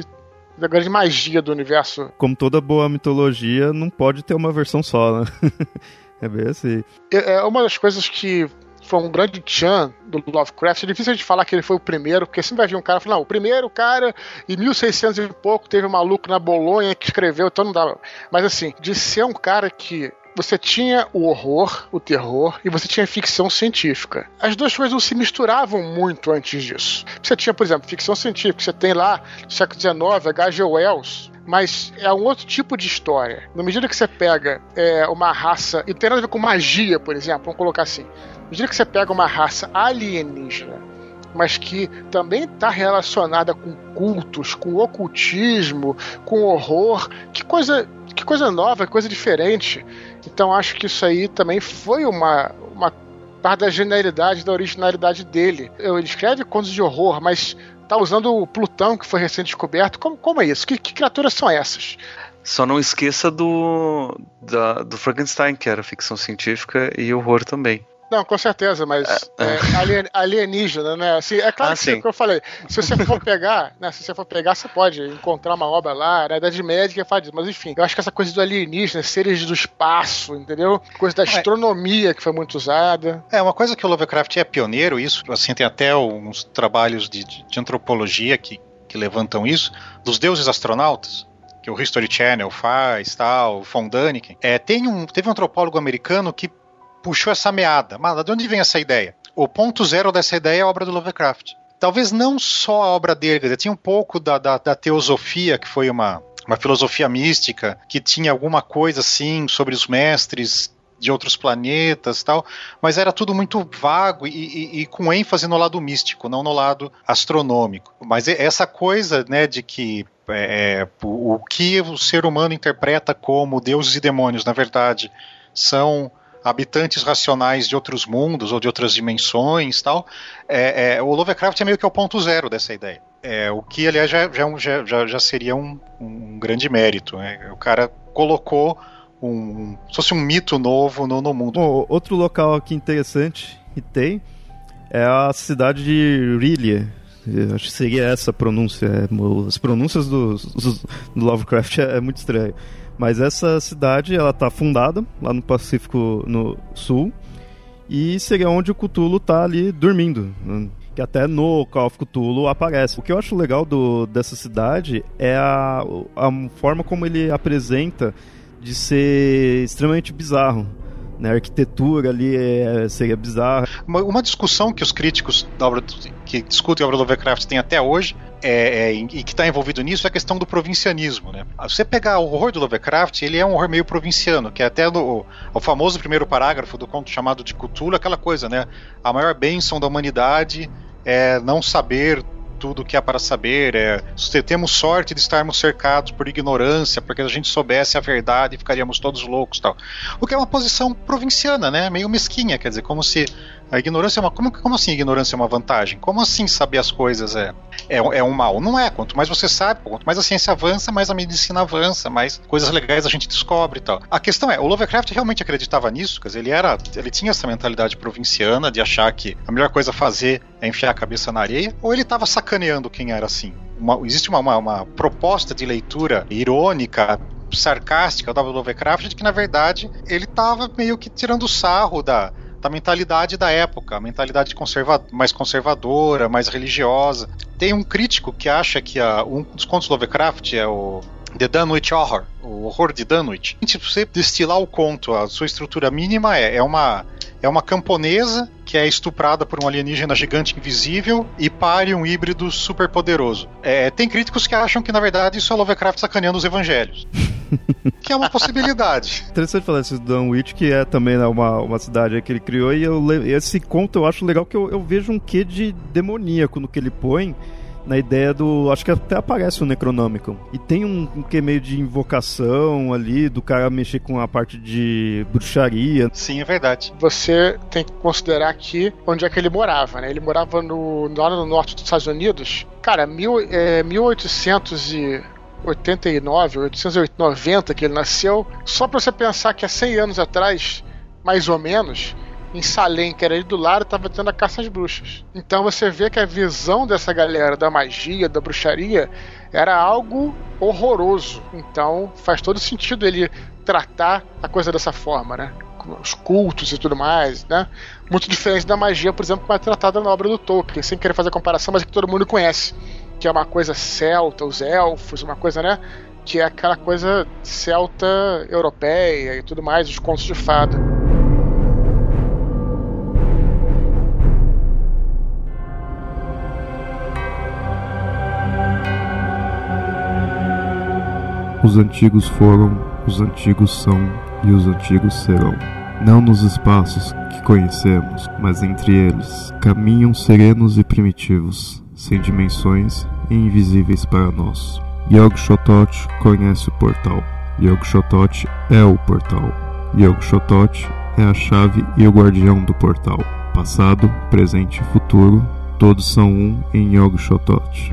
da grande magia do universo. Como toda boa mitologia, não pode ter uma versão só, né? <laughs> é bem assim. É, é uma das coisas que foi um grande chan do Lovecraft. É difícil a gente falar que ele foi o primeiro, porque sempre vai vir um cara falando, não, o primeiro cara, em 1600 e pouco, teve um maluco na Bolonha que escreveu, então não dava. Mas assim, de ser um cara que você tinha o horror, o terror, e você tinha ficção científica. As duas coisas não se misturavam muito antes disso. Você tinha, por exemplo, ficção científica, você tem lá, no século XIX, H.G. Wells, mas é um outro tipo de história. Na medida que você pega é, uma raça, e tem nada a ver com magia, por exemplo, vamos colocar assim. Na medida que você pega uma raça alienígena, mas que também está relacionada com cultos, com ocultismo, com horror, que coisa, que coisa nova, que coisa diferente. Então acho que isso aí também foi uma, uma parte da genialidade, da originalidade dele. Ele escreve contos de horror, mas tá usando o Plutão, que foi recém-descoberto. Como, como é isso? Que, que criaturas são essas? Só não esqueça do, da, do Frankenstein, que era ficção científica e horror também. Não, com certeza, mas é, é, alien, alienígena, né? Assim, é claro ah, que, que eu falei, se você for pegar, né? Se você for pegar, você pode encontrar uma obra lá, na Idade Média faz isso, mas enfim, eu acho que essa coisa do alienígena, seres do espaço, entendeu? Coisa da é. astronomia que foi muito usada. É, uma coisa que o Lovecraft é pioneiro, isso, assim, tem até uns trabalhos de, de, de antropologia que, que levantam isso, dos deuses astronautas que o History Channel faz, tal, o Von Daniken. É, tem um, teve um antropólogo americano que puxou essa meada. Mas de onde vem essa ideia? O ponto zero dessa ideia é a obra do Lovecraft. Talvez não só a obra dele, quer dizer, tinha um pouco da, da, da teosofia, que foi uma, uma filosofia mística, que tinha alguma coisa assim sobre os mestres de outros planetas tal, mas era tudo muito vago e, e, e, com ênfase no lado místico, não no lado astronômico. Mas essa coisa, né, de que é, é o, o que o ser humano interpreta como deuses e demônios, na verdade, são habitantes racionais de outros mundos ou de outras dimensões tal. É, é, o Lovecraft é meio que o ponto zero dessa ideia. É, o que, aliás, já, já, já, já seria um, um grande mérito. Né? O cara colocou um. Se fosse um mito novo no, no mundo. Bom, outro local aqui interessante que tem é a cidade de Rilia. Acho que seria essa a pronúncia. É, as pronúncias do, do Lovecraft é, é, muito estranho. Mas essa cidade, ela tá fundada lá no Pacífico no Sul. E seria onde o Cthulhu tá ali dormindo. Né? Que até no Call of Cthulhu aparece. O que eu acho legal do, dessa cidade é a, a forma como ele apresenta de ser extremamente bizarro. Né, a arquitetura ali é, seria bizarra. Uma, uma, discussão que os críticos da obra, que discutem a obra do Lovecraft têm até hoje é, é, e que está envolvido nisso é a questão do provincianismo. Né? Você pegar o horror do Lovecraft, ele é um horror meio provinciano, que é até no, o famoso primeiro parágrafo do conto chamado de Cthulhu, aquela coisa, né? A maior bênção da humanidade é não saber tudo o que há para saber. É, temos sorte de estarmos cercados por ignorância, porque se a gente soubesse a verdade ficaríamos todos loucos, tal. O que é uma posição provinciana, né? Meio mesquinha, quer dizer, como se a ignorância é uma. Como, como assim ignorância é uma vantagem? Como assim saber as coisas é, é, é um mal? Não é. Quanto mais você sabe, quanto mais a ciência avança, mais a medicina avança, mais coisas legais a gente descobre e tal. A questão é, o Lovecraft realmente acreditava nisso, quer dizer, ele era. Ele tinha essa mentalidade provinciana de achar que a melhor coisa a fazer é enfiar a cabeça na areia, ou ele estava sacaneando quem era assim? Uma, existe uma, uma, uma proposta de leitura irônica, sarcástica do Lovecraft de que, na verdade, ele estava meio que tirando sarro da, da mentalidade da época, a mentalidade conserva mais conservadora, mais religiosa. Tem um crítico que acha que a, um dos contos do Lovecraft é o The Dunwich Horror, o horror de Dunwich. Se você destilar o conto, a sua estrutura mínima é, é uma é uma camponesa que é estuprada por um alienígena gigante invisível e pare um híbrido super poderoso. É, tem críticos que acham que, na verdade, isso é Lovecraft sacaneando os evangelhos. <laughs> que é uma possibilidade. Interessante falar isso do Dunwich, que é também né, uma, uma cidade que ele criou, e eu, esse conto eu acho legal que eu, eu vejo um quê de demoníaco no que ele põe na ideia do. Acho que até aparece o Necronomicon. E tem um, um que meio de invocação ali, do cara mexer com a parte de bruxaria. Sim, é verdade. Você tem que considerar aqui onde é que ele morava, né? Ele morava no, lá no norte dos Estados Unidos. Cara, mil, é, 1800 e 89, 890 que ele nasceu, só para você pensar que há 100 anos atrás, mais ou menos, em Salem, que era ali do lado, estava tendo a caça às bruxas. Então você vê que a visão dessa galera da magia, da bruxaria, era algo horroroso. Então faz todo sentido ele tratar a coisa dessa forma, né? Os cultos e tudo mais, né? Muito diferente da magia, por exemplo, que é tratada na obra do Tolkien, sem querer fazer comparação, mas é que todo mundo conhece. Que é uma coisa celta, os elfos, uma coisa, né? Que é aquela coisa celta europeia e tudo mais, os contos de fada. Os antigos foram, os antigos são e os antigos serão. Não nos espaços que conhecemos, mas entre eles, caminham serenos e primitivos, sem dimensões e invisíveis para nós. Yog Shotot conhece o portal. Yog Shotot é o portal. Yog Shotot é a chave e o guardião do portal. Passado, presente e futuro, todos são um em Yog Shotot.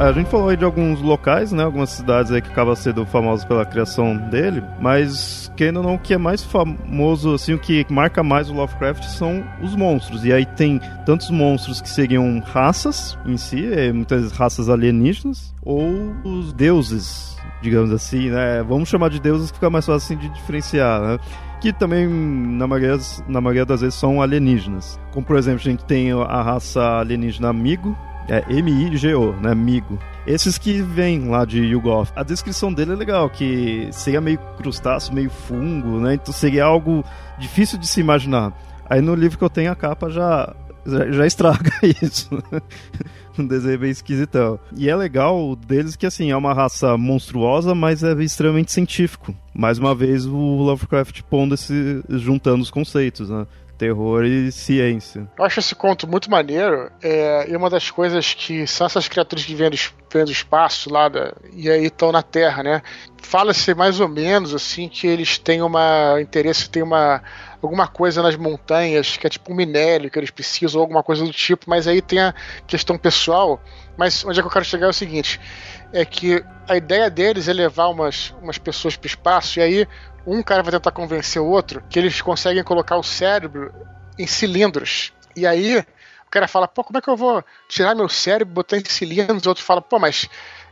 A gente falou aí de alguns locais, né? Algumas cidades aí que acabam sendo famosas pela criação dele, mas quem não, o que é mais famoso, assim, o que marca mais o Lovecraft são os monstros. E aí tem tantos monstros que seriam raças em si, é, muitas raças alienígenas, ou os deuses, digamos assim, né? Vamos chamar de deuses que fica mais fácil assim, de diferenciar, né? que também, na maioria, na maioria das vezes, são alienígenas. Como, por exemplo, a gente tem a raça alienígena Amigo, é M-I-G-O, né? Migo. Esses que vêm lá de Yugoth. A descrição dele é legal, que seria meio crustáceo, meio fungo, né? Então seria algo difícil de se imaginar. Aí no livro que eu tenho a capa já, já, estraga <laughs> isso. um desenho bem esquisitão. E é legal deles que, assim, é uma raça monstruosa, mas é extremamente científico. Mais uma vez, o Lovecraft pondo esse, juntando os conceitos, né? Terror e ciência. Eu acho esse conto muito maneiro. É, e uma das coisas que são essas criaturas que vêm do, vêm do espaço lá da, e aí estão na Terra, né? Fala-se mais ou menos assim que eles têm uma interesse, tem uma alguma coisa nas montanhas que é tipo um minério que eles precisam, alguma coisa do tipo, mas aí tem a questão pessoal. Mas onde é que eu quero chegar é o seguinte: é que a ideia deles é levar umas, umas pessoas para o espaço, e aí um cara vai tentar convencer o outro que eles conseguem colocar o cérebro em cilindros. E aí o cara fala, pô, como é que eu vou tirar meu cérebro, botar em cilindros? O outro fala, pô, mas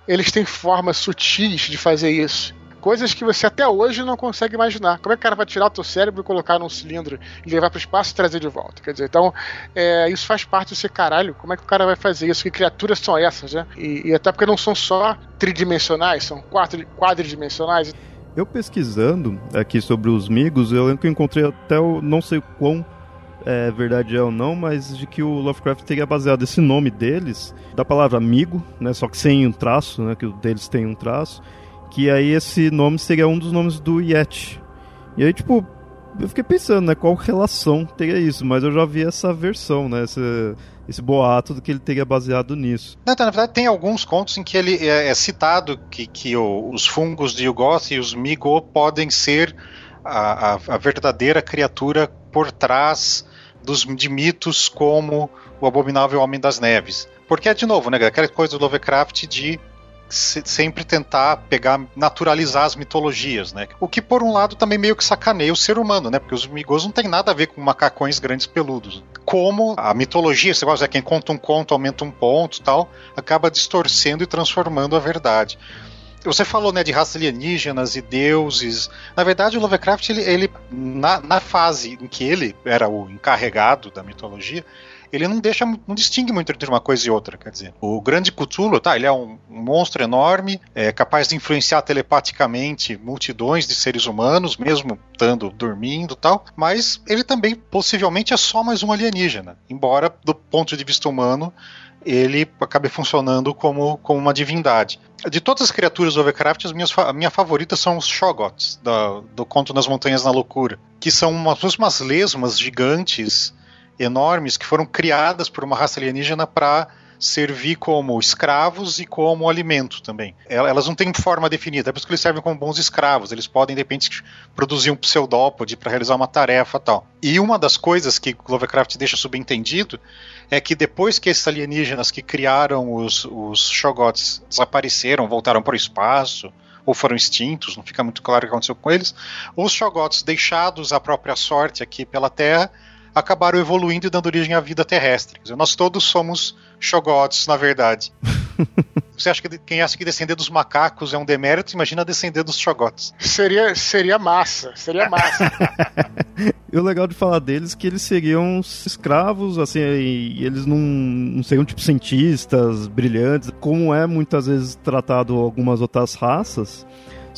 eles têm formas sutis de fazer isso. Coisas que você até hoje não consegue imaginar. Como é que o cara vai tirar o teu cérebro e colocar num cilindro e levar para o espaço e trazer de volta? Quer dizer, então, é, isso faz parte ser caralho. Como é que o cara vai fazer isso? Que criaturas são essas, né? E, e até porque não são só tridimensionais, são quadridimensionais. Eu pesquisando aqui sobre os migos, eu lembro que encontrei até o não sei quão é verdade é ou não, mas de que o Lovecraft teria baseado esse nome deles da palavra amigo, né, só que sem um traço, né, que o deles tem um traço, que aí esse nome seria um dos nomes do Yeti. E aí, tipo, eu fiquei pensando, né, qual relação teria isso, mas eu já vi essa versão, né, essa, esse boato do que ele teria baseado nisso. Não, na verdade, tem alguns contos em que ele é, é citado que, que o, os fungos de Yugoth e os Migo podem ser a, a, a, verdadeira criatura por trás dos, de mitos como o Abominável Homem das Neves. Porque é, de novo, né, aquela coisa do Lovecraft de sempre tentar pegar, naturalizar as mitologias, né? O que por um lado também meio que sacaneia o ser humano, né? Porque os migos não tem nada a ver com macacões grandes peludos. Como a mitologia, você gosta, quem conta um conto aumenta um ponto, tal, acaba distorcendo e transformando a verdade. Você falou né, de raças alienígenas e deuses. Na verdade, o Lovecraft, ele, ele na, na fase em que ele era o encarregado da mitologia, ele não deixa, não distingue muito entre uma coisa e outra, quer dizer. O grande Cthulhu, tá, ele é um, monstro enorme, é capaz de influenciar telepaticamente multidões de seres humanos, mesmo estando dormindo tal, mas ele também possivelmente é só mais um alienígena, embora do ponto de vista humano ele acabe funcionando como, como uma divindade. De todas as criaturas do Lovecraft, as minhas, a minha favorita são os Shoggoths, do, do Conto nas Montanhas na Loucura, que são umas, umas lesmas gigantes enormes que foram criadas por uma raça alienígena para servir como escravos e como alimento também. Elas não têm forma definida, é por isso que eles servem como bons escravos. Eles podem, de repente, produzir um pseudópode para realizar uma tarefa tal. E uma das coisas que Lovecraft deixa subentendido é que depois que esses alienígenas que criaram os, os Shoggoths desapareceram, voltaram para o espaço, ou foram extintos, não fica muito claro o que aconteceu com eles, os Shoggoths deixados à própria sorte aqui pela Terra acabaram evoluindo e dando origem à vida terrestre. Dizer, nós todos somos Shogots, na verdade. <laughs> Você acha que quem acha que descender dos macacos é um demérito, imagina descender dos Shogots. Seria, seria massa, seria massa. <laughs> e o legal de falar deles é que eles seriam escravos, assim, e eles não, não seriam tipo cientistas brilhantes, como é muitas vezes tratado algumas outras raças.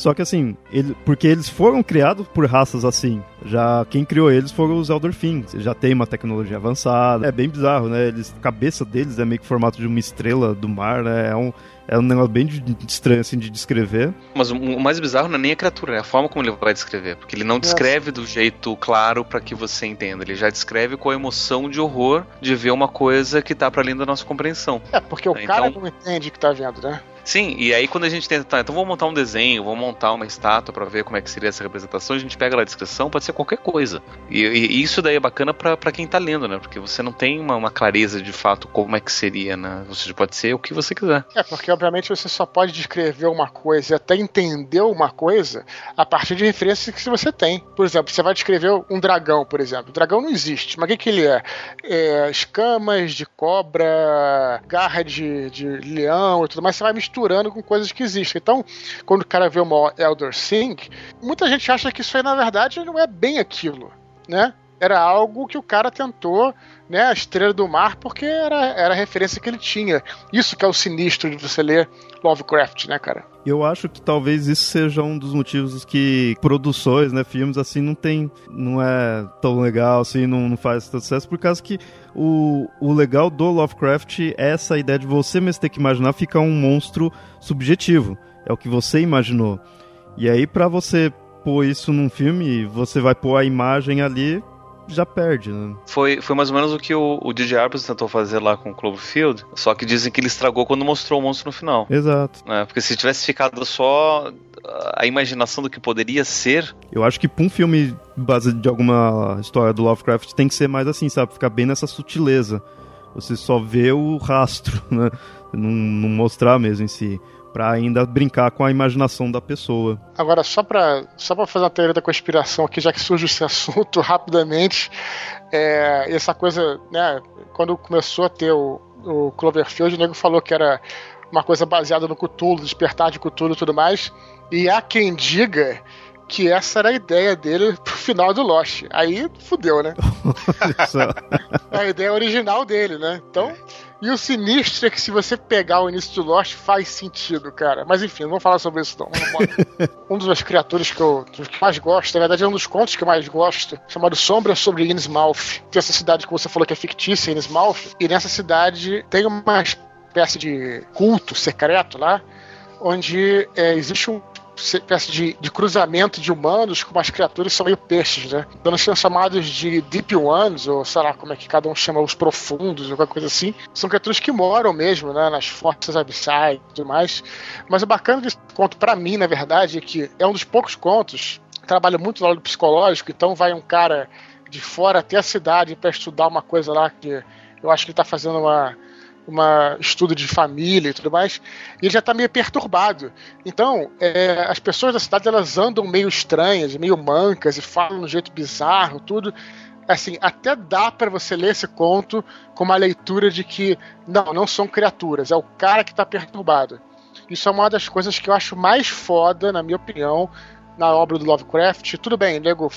Só que assim, ele, porque eles foram criados por raças assim. Já quem criou eles foram os Elder Things. Já tem uma tecnologia avançada. É bem bizarro, né? Eles, a cabeça deles é meio que formato de uma estrela do mar, né? É um, é um negócio bem estranho, assim, de descrever. Mas o mais bizarro não é nem a criatura, é a forma como ele vai descrever. Porque ele não descreve do jeito claro para que você entenda. Ele já descreve com a emoção de horror de ver uma coisa que tá para além da nossa compreensão. É, porque o então, cara não entende que tá vendo, né? Sim, e aí quando a gente tenta, tá, então vamos montar um desenho, vamos montar uma estátua para ver como é que seria essa representação, a gente pega lá a descrição, pode ser qualquer coisa. E, e isso daí é bacana para quem tá lendo, né? Porque você não tem uma, uma, clareza de fato como é que seria, né? Você pode ser o que você quiser. É, porque obviamente você só pode descrever uma coisa e até entender uma coisa a partir de referências que você tem. Por exemplo, você vai descrever um dragão, por exemplo. O dragão não existe, mas o que, que ele é? é? Escamas de cobra, garra de, de leão e tudo mais, você vai misturar misturando com coisas que existem. Então, quando o cara vê uma Elder Thing, muita gente acha que isso aí, na verdade, não é bem aquilo, né? Era algo que o cara tentou, né, a estrela do mar, porque era, era a referência que ele tinha. Isso que é o sinistro de você ler Lovecraft, né, cara? Eu acho que talvez isso seja um dos motivos que produções, né, filmes assim não tem, não é tão legal assim, não, não faz tanto sucesso por causa que o, o legal do Lovecraft é essa ideia de você mesmo ter que imaginar ficar um monstro subjetivo. É o que você imaginou. E aí para você pôr isso num filme, você vai pôr a imagem ali já perde, né? Foi, foi mais ou menos o que o, o DJ Abrams tentou fazer lá com o Cloverfield, só que dizem que ele estragou quando mostrou o monstro no final. Exato. Né? Porque se tivesse ficado só a imaginação do que poderia ser. Eu acho que pra um filme baseado de alguma história do Lovecraft tem que ser mais assim, sabe? Ficar bem nessa sutileza. Você só vê o rastro, <laughs> né? Não, não mostrar mesmo em si para ainda brincar com a imaginação da pessoa. Agora, só para só pra fazer uma teoria da conspiração aqui, já que surge esse <laughs> assunto rapidamente, é, essa coisa, né, quando começou a ter o, o Cloverfield, o nego falou que era uma coisa baseada no Cthulhu, despertar de Cthulhu e tudo mais, e há quem diga que essa era a ideia dele pro final do Lost. Aí fudeu, né? <laughs> <laughs> a ideia original dele, né? Então, e o sinistro é que se você pegar o início do Lost, faz sentido, cara. Mas enfim, não vou falar sobre isso não. <laughs> um dos criaturas que eu que mais gosto, na verdade é um dos contos que eu mais gosto, chamado Sombra sobre Innsmouth. Tem essa cidade que você falou que é fictícia, Innsmouth, e nessa cidade tem uma espécie de culto secreto lá, onde é, existe um espécie de, de, cruzamento de humanos com umas criaturas que são meio peixes, né? Então são chamados de Deep Ones, ou sei lá como é que cada um chama os profundos, ou qualquer coisa assim. São criaturas que moram mesmo, né? Nas forças abissais e tudo mais. Mas o bacana desse conto, para mim, na verdade, é que é um dos poucos contos que trabalha muito no lado psicológico, então vai um cara de fora até a cidade para estudar uma coisa lá que eu acho que ele tá fazendo uma uma estudo de família e tudo mais, e ele já está meio perturbado. Então, é, as pessoas da cidade elas andam meio estranhas, meio mancas e falam de um jeito bizarro, tudo. Assim, até dá para você ler esse conto com uma leitura de que não, não são criaturas, é o cara que está perturbado. Isso é uma das coisas que eu acho mais foda, na minha opinião, na obra do Lovecraft. Tudo bem, nego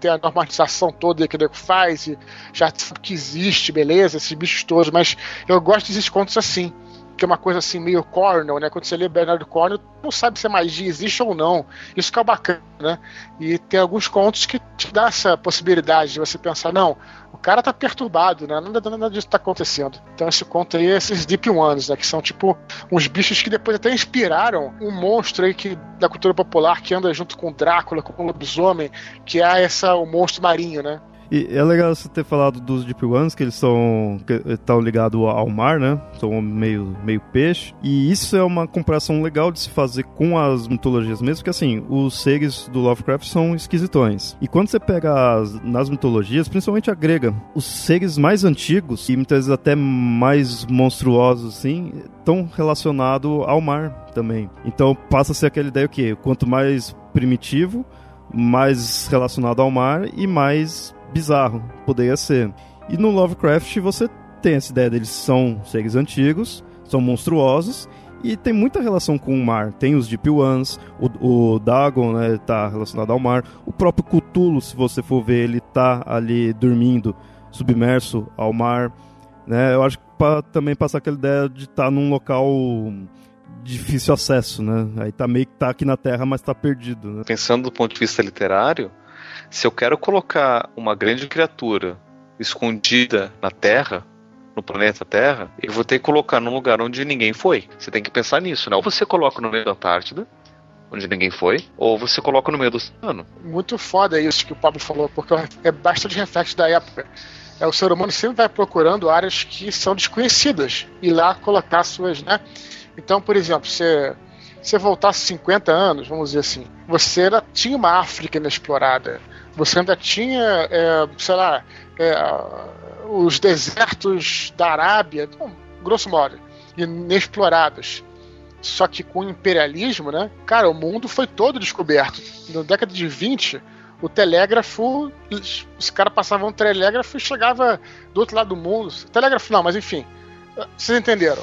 tem a normalização toda que ele faz e já sabe que existe, beleza, esses bichos todos, mas eu gosto desses contos assim que é uma coisa assim meio Cornell, né? Quando você lê Bernard Cornell, não sabe se a magia existe ou não. Isso que é bacana, né? E tem alguns contos que te dá essa possibilidade de você pensar, não, o cara tá perturbado, né? Nada, nada disso tá acontecendo. Então esse conto aí é esses Deep Ones, né? Que são tipo uns bichos que depois até inspiraram um monstro aí que, da cultura popular que anda junto com Drácula, com o lobisomem, que é essa, o monstro marinho, né? E é legal você ter falado dos Deep Ones, que eles são estão ligados ao mar, né? São meio, meio peixe. E isso é uma comparação legal de se fazer com as mitologias mesmo, porque assim, os seres do Lovecraft são esquisitões. E quando você pega as, nas mitologias, principalmente a grega, os seres mais antigos, e muitas vezes até mais monstruosos, assim, estão relacionados ao mar também. Então passa a ser aquela ideia que quanto mais primitivo, mais relacionado ao mar e mais bizarro poderia ser. E no Lovecraft você tem essa ideia deles são seres antigos, são monstruosos e tem muita relação com o mar. Tem os Deep Ones, o, o Dagon né, tá relacionado ao mar, o próprio Cthulhu, se você for ver, ele tá ali dormindo, submerso ao mar. Né? Eu acho que para também passar aquela ideia de estar tá num local difícil acesso, né? Aí tá meio que tá aqui na Terra, mas tá perdido. Né? Pensando do ponto de vista literário, se eu quero colocar uma grande criatura escondida na Terra, no planeta Terra, eu vou ter que colocar num lugar onde ninguém foi. Você tem que pensar nisso, né? Ou você coloca no meio da Antártida, onde ninguém foi, ou você coloca no meio do oceano. Muito foda isso que o Pablo falou, porque é bastante reflexo da época. É, o ser humano sempre vai procurando áreas que são desconhecidas e lá colocar suas, né? Então, por exemplo, você você voltasse 50 anos, vamos dizer assim, você ainda tinha uma África inexplorada você ainda tinha, é, sei lá, é, os desertos da Arábia, então, grosso modo, inexplorados. Só que com o imperialismo, né? Cara, o mundo foi todo descoberto. Na década de 20, o telégrafo. Os caras passavam um telégrafo e chegava do outro lado do mundo. Telégrafo não, mas enfim. Vocês entenderam.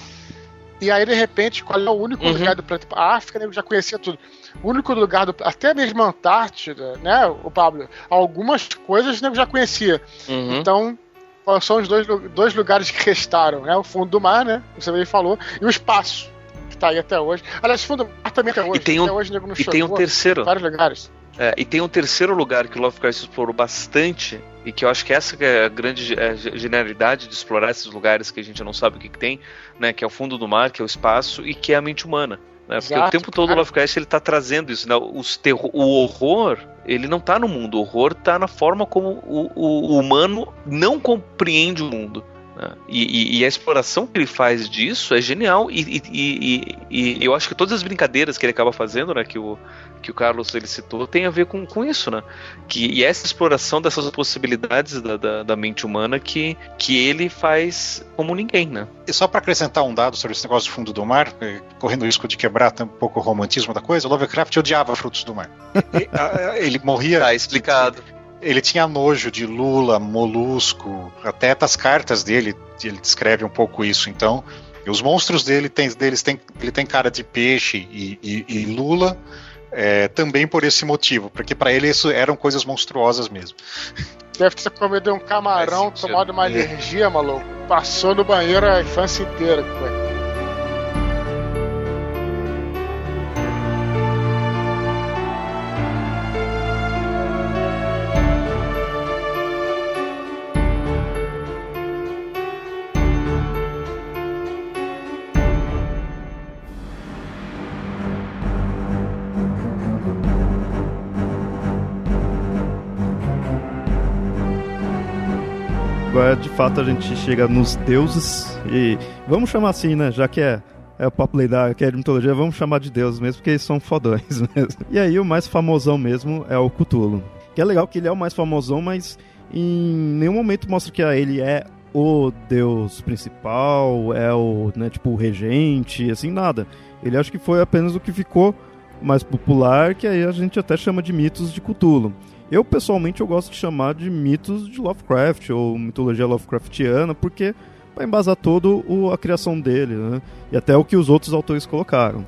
E aí, de repente, qual é o único uhum. lugar do planeta? A África, né, já conhecia tudo. O único lugar do. Até mesmo a Antártida, né, o Pablo? Algumas coisas né, já conhecia. Uhum. Então, são os dois, dois lugares que restaram? Né? O fundo do mar, né? Você bem falou, e o espaço, que tá aí até hoje. Aliás, o fundo do mar também até hoje. E tem um, até hoje, e tem um terceiro. Vários lugares. É, e tem um terceiro lugar que o Lovecraft explorou bastante, e que eu acho que essa que é a grande é, genialidade de explorar esses lugares que a gente não sabe o que, que tem, né? Que é o fundo do mar, que é o espaço, e que é a mente humana. Né? Porque Exato, o tempo todo o Lovecraft ele tá trazendo isso, né? Os terror, o horror, ele não tá no mundo, o horror tá na forma como o, o humano não compreende o mundo. E, e, e, a exploração que ele faz disso é genial. E, e, e, eu acho que todas as brincadeiras que ele acaba fazendo, né, que o, que o Carlos ele citou, tem a ver com, com isso, né? Que, e essa exploração dessas possibilidades da, da, da mente humana que, que ele faz como ninguém, né? E só para acrescentar um dado sobre esse negócio do fundo do mar, eh, correndo o risco de quebrar um pouco o romantismo da coisa, Lovecraft odiava frutos do mar. ele morria. Tá explicado ele tinha nojo de lula, molusco, até das cartas dele, ele descreve um pouco isso. Então, os monstros dele tem, deles tem, ele tem cara de peixe e, e, e lula, é, também por esse motivo, porque para ele isso eram coisas monstruosas mesmo. Deve ter comido um camarão, tomado uma alergia, maluco. Passou no banheiro a infância inteira. Cara. De fato a gente chega nos deuses e vamos chamar assim, né? Já que é é o papo lendário, que é de mitologia, vamos chamar de deuses mesmo, porque eles são fodões <laughs> mesmo. E aí o mais famosão mesmo é o Cthulhu. Que é legal que ele é o mais famosão, mas em nenhum momento mostra que ele é o deus principal, é o, né, tipo, o regente, assim, nada. Ele acho que foi apenas o que ficou mais popular, que aí a gente até chama de mitos de Cthulhu. Eu, pessoalmente, eu gosto de chamar de mitos de Lovecraft ou mitologia Lovecraftiana, porque para embasar todo o, a criação dele, né? E até o que os outros autores colocaram.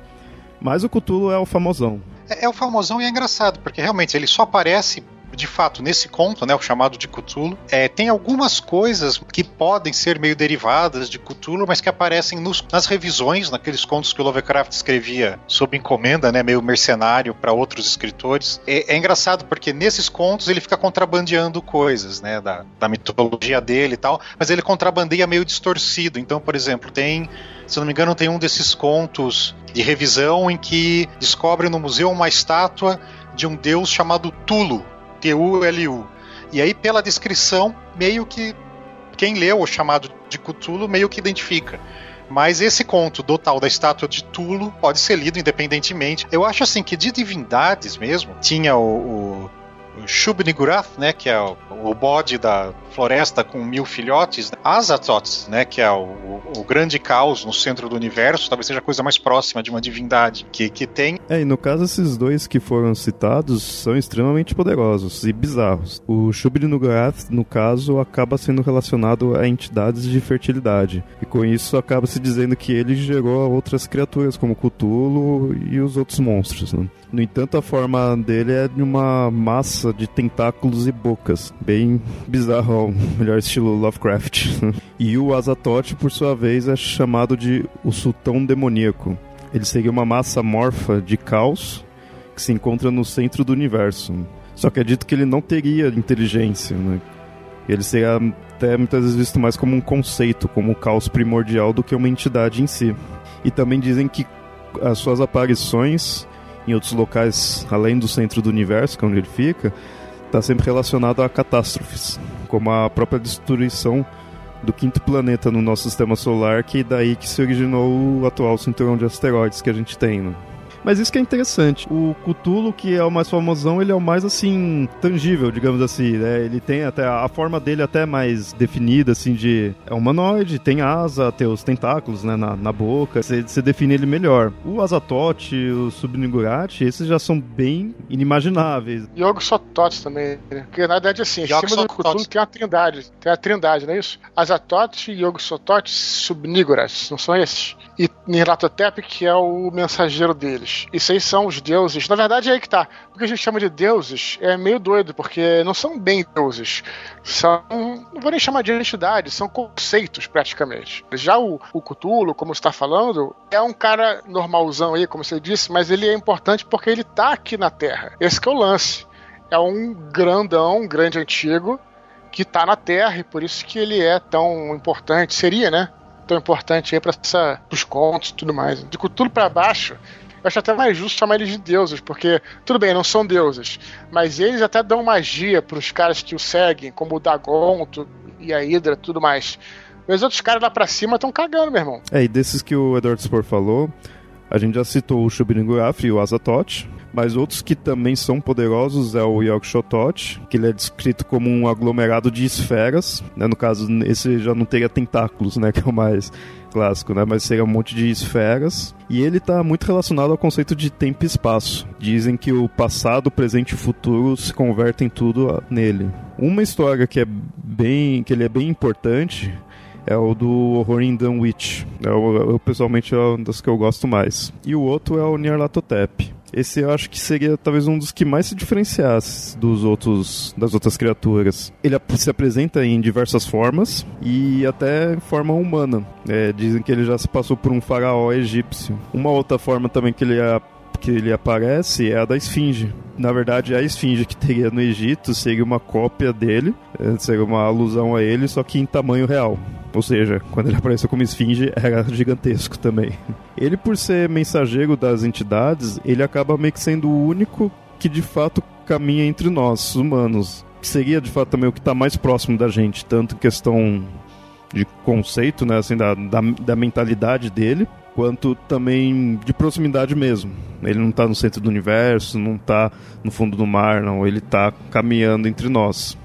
Mas o Cthulhu é o famosão. É, é o famosão e é engraçado, porque realmente ele só aparece de fato, nesse conto, né, o chamado de Cthulhu, é, tem algumas coisas que podem ser meio derivadas de Cthulhu, mas que aparecem nos, nas revisões, naqueles contos que o Lovecraft escrevia sob encomenda, né, meio mercenário para outros escritores. É, é, engraçado porque nesses contos ele fica contrabandeando coisas, né, da, da mitologia dele e tal, mas ele contrabandeia meio distorcido. Então, por exemplo, tem se não me engano, tem um desses contos de revisão em que descobrem no museu uma estátua de um deus chamado Tulu, T-U-L-U. E aí, pela descrição, meio que quem leu o chamado de Cthulhu meio que identifica. Mas esse conto do tal da estátua de Tulo pode ser lido independentemente. Eu acho assim que de divindades mesmo, tinha o, o Shub-Niggurath, né, que é o, o, bode da floresta com mil filhotes, Azathoth, né, que é o, o, grande caos no centro do universo, talvez seja a coisa mais próxima de uma divindade que, que tem. É, e no caso esses dois que foram citados são extremamente poderosos e bizarros. O Shub-Niggurath, no caso, acaba sendo relacionado a entidades de fertilidade, e com isso acaba se dizendo que ele gerou outras criaturas como Cthulhu e os outros monstros, né? No entanto, a forma dele é de uma massa de tentáculos e bocas. Bem bizarro, ao melhor estilo Lovecraft. <laughs> e o Azatoth, por sua vez, é chamado de o Sultão Demoníaco. Ele seria uma massa morfa de caos que se encontra no centro do universo. Só que é dito que ele não teria inteligência, né? Ele seria até muitas vezes visto mais como um conceito, como um caos primordial do que uma entidade em si. E também dizem que as suas aparições em outros locais além do centro do universo, que é onde ele fica, está sempre relacionado a catástrofes, como a própria destruição do quinto planeta no nosso sistema solar, que é daí que se originou o atual cinturão de asteroides que a gente tem. Né? Mas isso que é interessante. O Cthulhu, que é o mais famosão, ele é o mais, assim, tangível, digamos assim, né? Ele tem até... A forma dele até mais definida, assim, de... É humanoide, tem asa, tem os tentáculos, né, na, na boca. Você, define ele melhor. O Azatote, o Subnigurati, esses já são bem inimagináveis. Yogo Sotote também, né? Porque, na verdade, assim, em cima do Cthulhu tem a trindade. Tem a trindade, não é isso? Azatote, Yogo Sotote, Subniguras. Não são esses? E Nyarlathotep, que é o mensageiro deles. Isso aí são os deuses. Na verdade, é aí que tá. O que a gente chama de deuses é meio doido, porque não são bem deuses. São. Não vou nem chamar de entidades, são conceitos, praticamente. Já o, o Cthulhu, como está falando, é um cara normalzão aí, como você disse, mas ele é importante porque ele tá aqui na Terra. Esse é o lance. É um grandão, um grande antigo, que está na Terra e por isso que ele é tão importante. Seria, né? Tão importante aí para os contos e tudo mais. De tudo para baixo, eu acho até mais justo chamar eles de deuses, porque, tudo bem, não são deuses, mas eles até dão magia pros caras que o seguem, como o Dagon e a Hydra tudo mais. Os outros caras lá pra cima estão cagando, meu irmão. É, e desses que o Edward Spor falou, a gente já citou o Shubinigurafi e o Azatoth, mas outros que também são poderosos é o Yorkshotot, que ele é descrito como um aglomerado de esferas, né? no caso esse já não teria tentáculos, né, <laughs> que é o mais clássico, né, mas seria um monte de esferas, e ele está muito relacionado ao conceito de tempo e espaço. Dizem que o passado, presente e futuro se convertem tudo nele. Uma história que é bem que ele é bem importante é o do Horror in Dunwich. Eu, eu, pessoalmente é uma das que eu gosto mais. E o outro é o Nyarlathotep. Esse eu acho que seria talvez um dos que mais se diferenciasse dos outros das outras criaturas. Ele se apresenta em diversas formas e até em forma humana. É, dizem que ele já se passou por um faraó egípcio. Uma outra forma também que ele que ele aparece é a da esfinge. Na verdade, a esfinge que teria no Egito seria uma cópia dele, é, seria uma alusão a ele, só que em tamanho real. Ou seja, quando ele apareceu como esfinge, era <laughs> gigantesco também. Ele, por ser mensageiro das entidades, ele acaba meio que sendo o único que de fato caminha entre nós, humanos. Seria de fato também o que está mais próximo da gente, tanto questão de conceito, né, assim, da, da, da mentalidade dele, quanto também de proximidade mesmo. Ele não está no centro do universo, não está no fundo do mar, não. Ele está caminhando entre nós.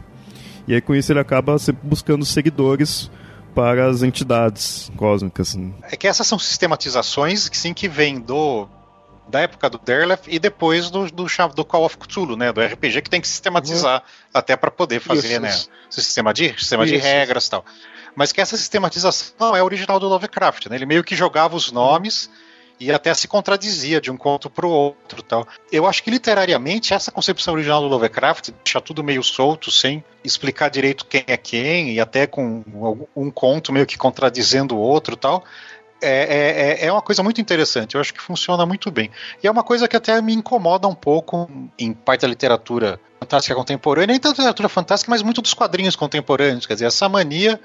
E aí com isso ele acaba sempre buscando seguidores para as entidades cósmicas. É que essas são sistematizações que sim que vêm do da época do Derleth e depois do, do, do Call of Cthulhu, né, do RPG que tem que sistematizar uhum. até para poder fazer, isso, né, isso. sistema de sistema de regras, tal mas que essa sistematização é original do Lovecraft, né? Ele meio que jogava os nomes e até se contradizia de um conto para o outro, tal. Eu acho que literariamente essa concepção original do Lovecraft deixa tudo meio solto, sem explicar direito quem é quem e até com um conto meio que contradizendo o outro, tal. É, é, é uma coisa muito interessante, eu acho que funciona muito bem. E é uma coisa que até me incomoda um pouco em parte da literatura fantástica contemporânea, nem tanto da literatura fantástica, mas muito dos quadrinhos contemporâneos. Quer dizer, essa mania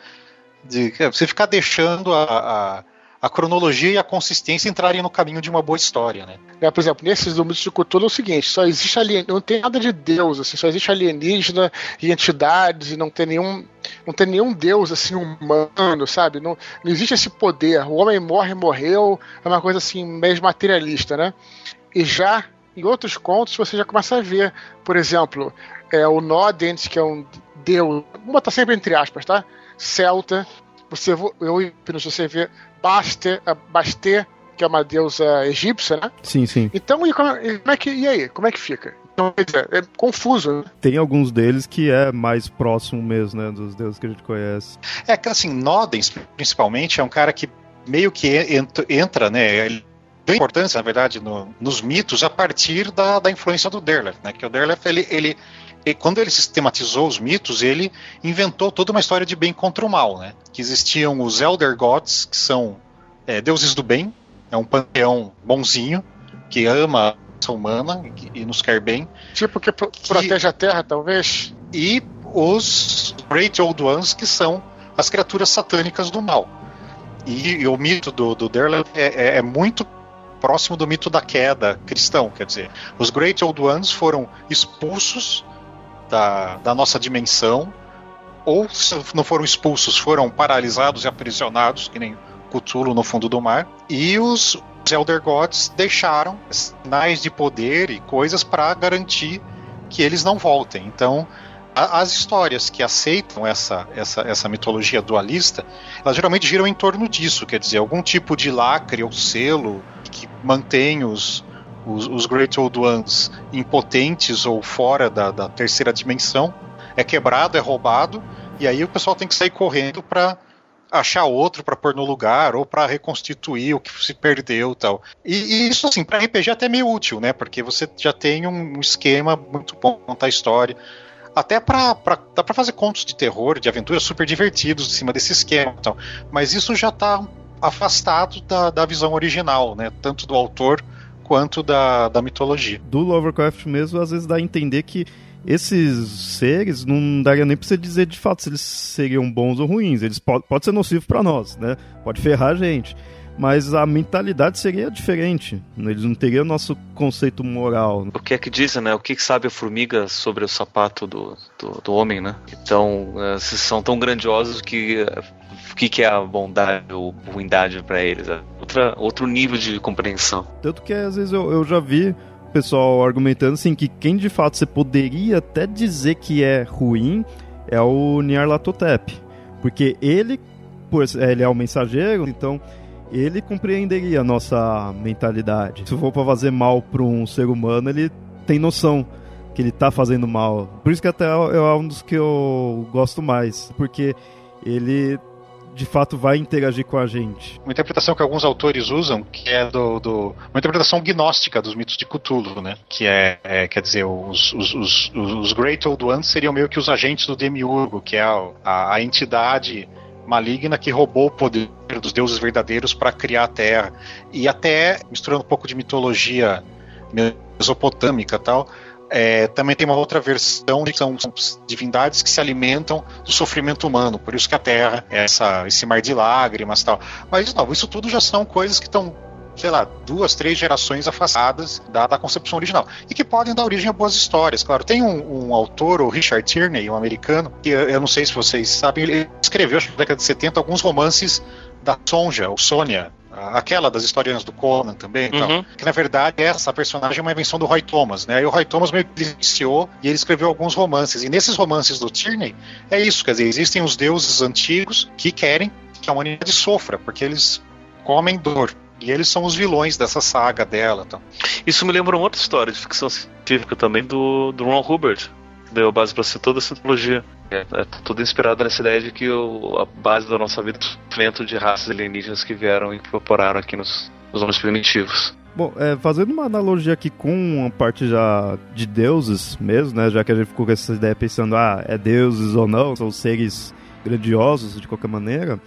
de você ficar deixando a, a, a, cronologia e a consistência entrarem no caminho de uma boa história, né? É, por exemplo, nesses números de Cthulhu é o seguinte, só existe alien... não tem nada de Deus, assim, só existe alienígena e entidades e não tem nenhum não tem nenhum Deus assim humano, sabe? Não, não existe esse poder. O homem morre, morreu, é uma coisa assim meio materialista, né? E já em outros contos você já começa a ver, por exemplo, é, o Nodens, que é um deus, vou botar sempre entre aspas, tá? Celta. Você, eu você vê Baste, Basté, que é uma deusa egípcia, né? Sim, sim. Então, e como, e como é que, e aí? Como é que fica? Então, é confuso. Né? Tem alguns deles que é mais próximo mesmo, né? Dos deuses que a gente conhece. É que, assim, Nodens, principalmente, é um cara que meio que entra, entra né? Ele tem importância, na verdade, no, nos mitos a partir da, da influência do Derleth, né? Que o Derleth, ele, ele e quando ele sistematizou os mitos, ele inventou toda uma história de bem contra o mal, né? Que existiam os Elder Gods, que são é, deuses do bem, é um panteão bonzinho, que ama a humana e, e nos quer bem. Tipo que, pro, que protege a Terra, talvez? E os Great Old Ones, que são as criaturas satânicas do mal. E, e o mito do, do Derleth é, é, é muito próximo do mito da queda cristão, quer dizer, os Great Old Ones foram expulsos da, da nossa dimensão, ou se não foram expulsos, foram paralisados e aprisionados, que nem Cthulhu no fundo do mar, e os, Elder Gods deixaram sinais de poder e coisas para garantir que eles não voltem. Então, a, as histórias que aceitam essa, essa, essa mitologia dualista, elas geralmente giram em torno disso, quer dizer, algum tipo de lacre ou selo que mantém os, os, os Great Old Ones impotentes ou fora da, da terceira dimensão, é quebrado, é roubado, e aí o pessoal tem que sair correndo para achar outro para pôr no lugar ou para reconstituir o que se perdeu tal. E, e isso assim para RPG é até meio útil, né? Porque você já tem um esquema muito bom contar a história. Até para dá para fazer contos de terror, de aventura super divertidos em cima desse esquema, tal. Mas isso já está afastado da, da visão original, né? Tanto do autor quanto da, da mitologia. Do Lovecraft mesmo, às vezes dá a entender que esses seres não daria nem pra você dizer de fato se eles seriam bons ou ruins. Eles podem pode ser nocivos para nós, né? Pode ferrar a gente. mas a mentalidade seria diferente. Eles não teriam nosso conceito moral. O que é que dizem, né? O que, sabe a formiga sobre o sapato do, do, do homem, né? Então, uh, são tão grandiosos que o que, que é a bondade ou ruindade para eles? É outra, outro nível de compreensão. Tanto que às vezes eu, eu já vi pessoal argumentando assim que quem de fato você poderia até dizer que é ruim é o Nyarlathotep, porque ele, pois ele é o mensageiro, então ele compreenderia a nossa mentalidade. Se for para fazer mal para um ser humano, ele tem noção que ele tá fazendo mal. Por isso que até é um dos que eu gosto mais, porque ele de fato vai interagir com a gente. Uma interpretação que alguns autores usam, que é do, do uma interpretação gnóstica dos mitos de Cthulhu, né? Que é, é quer dizer, os, os, os, os Great Old Ones seriam meio que os agentes do Demiurgo, que é a, a, a entidade maligna que roubou o poder dos deuses verdadeiros para criar a Terra. E até, misturando um pouco de mitologia mesopotâmica tal, é, também tem uma outra versão que são, são, divindades que se alimentam do sofrimento humano, por isso que a Terra é essa, esse mar de lágrimas tal. Mas não, isso tudo já são coisas que estão sei lá, duas, três gerações afastadas da, da, concepção original. E que podem dar origem a boas histórias. Claro, tem um, um autor, o Richard Tierney, um americano, que eu, eu não sei se vocês sabem, ele escreveu, acho que na década de 70, alguns romances da Sonja, ou Sônia, aquela das historianas do Conan também, uhum. que na verdade essa personagem é uma invenção do Roy Thomas, né? E o Roy Thomas meio que iniciou e ele escreveu alguns romances. E nesses romances do Tierney é isso, quer dizer, existem os deuses antigos que querem que a humanidade sofra, porque eles comem dor. E eles são os vilões dessa saga dela. Então. Isso me lembra uma outra história de ficção científica também do, do Ron Hubbard, que deu base para ser toda essa mitologia. É, é tudo inspirado nessa ideia de que o, a base da nossa vida o sofrimento de raças alienígenas que vieram e incorporaram aqui nos, nos homens primitivos. Bom, é, fazendo uma analogia aqui com a parte já de deuses mesmo, né? Já que a gente ficou com essa ideia pensando, ah, é deuses ou não, são seres grandiosos de qualquer maneira.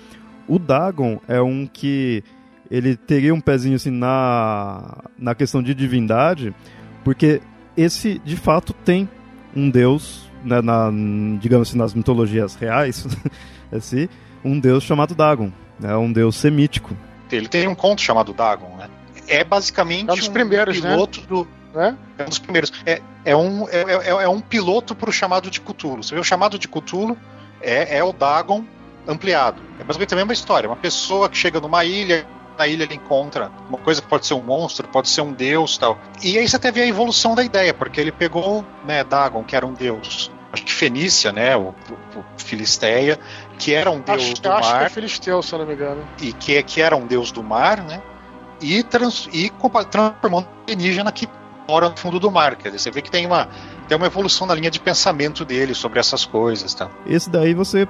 O Dagon é um que ele teria um pezinho assim na, na questão de divindade, porque esse de fato tem um deus né, na, digamos assim, nas mitologias reais, <laughs> assim, um deus chamado Dagon, né, um deus semítico. Ele tem um conto chamado Dagon, né? É basicamente é um dos primeiros, né? piloto né? do é? é um dos primeiros. É, é, um, é, é, é um piloto para o chamado de Cthulhu. Você vê o chamado de Cthulhu é, é o Dagon ampliado. É basicamente a mesma história. Uma pessoa que chega numa ilha, na ilha ele encontra uma coisa que pode ser um monstro, pode ser um deus tal. E aí você teve a evolução da ideia, porque ele pegou né, Dagon, que era um deus, acho que Fenícia, né, o, o, o Filisteia, que era um deus acho, do acho mar. Que é Filisteu, se eu não me engano. E que, que era um deus do mar, né? E, trans, e transformou um alienígena que mora no fundo do mar. Quer dizer, você vê que tem uma, tem uma evolução na linha de pensamento dele sobre essas coisas. Tá? Esse daí você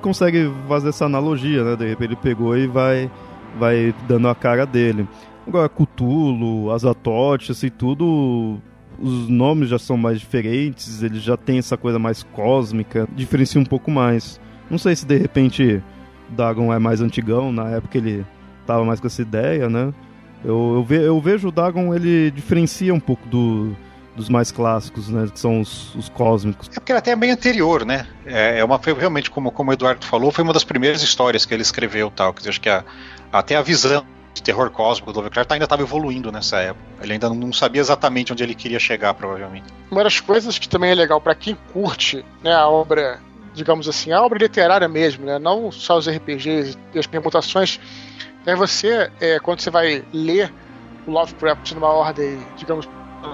consegue fazer essa analogia, né? De repente ele pegou e vai vai dando a cara dele. Agora, Cthulhu, Azatoth, assim, tudo. Os nomes já são mais diferentes, ele já tem essa coisa mais cósmica, diferencia um pouco mais. Não sei se de repente Dagon é mais antigão, na época ele tava mais com essa ideia, né? Eu, eu, ve, eu vejo o Dagon, ele diferencia um pouco do, dos mais clássicos, né? Que são os, os cósmicos. É porque ele até é bem anterior, né? É, é uma, foi realmente, como, como o Eduardo falou, foi uma das primeiras histórias que ele escreveu tal. Que acho que a, até a visão de terror cósmico do Lovecraft ainda estava evoluindo nessa época. Ele ainda não sabia exatamente onde ele queria chegar, provavelmente. Uma das coisas que também é legal para quem curte né, a obra, digamos assim, a obra literária mesmo, né, não só os RPGs e as permutações, é você, é, quando você vai ler o Lovecraft numa ordem, digamos,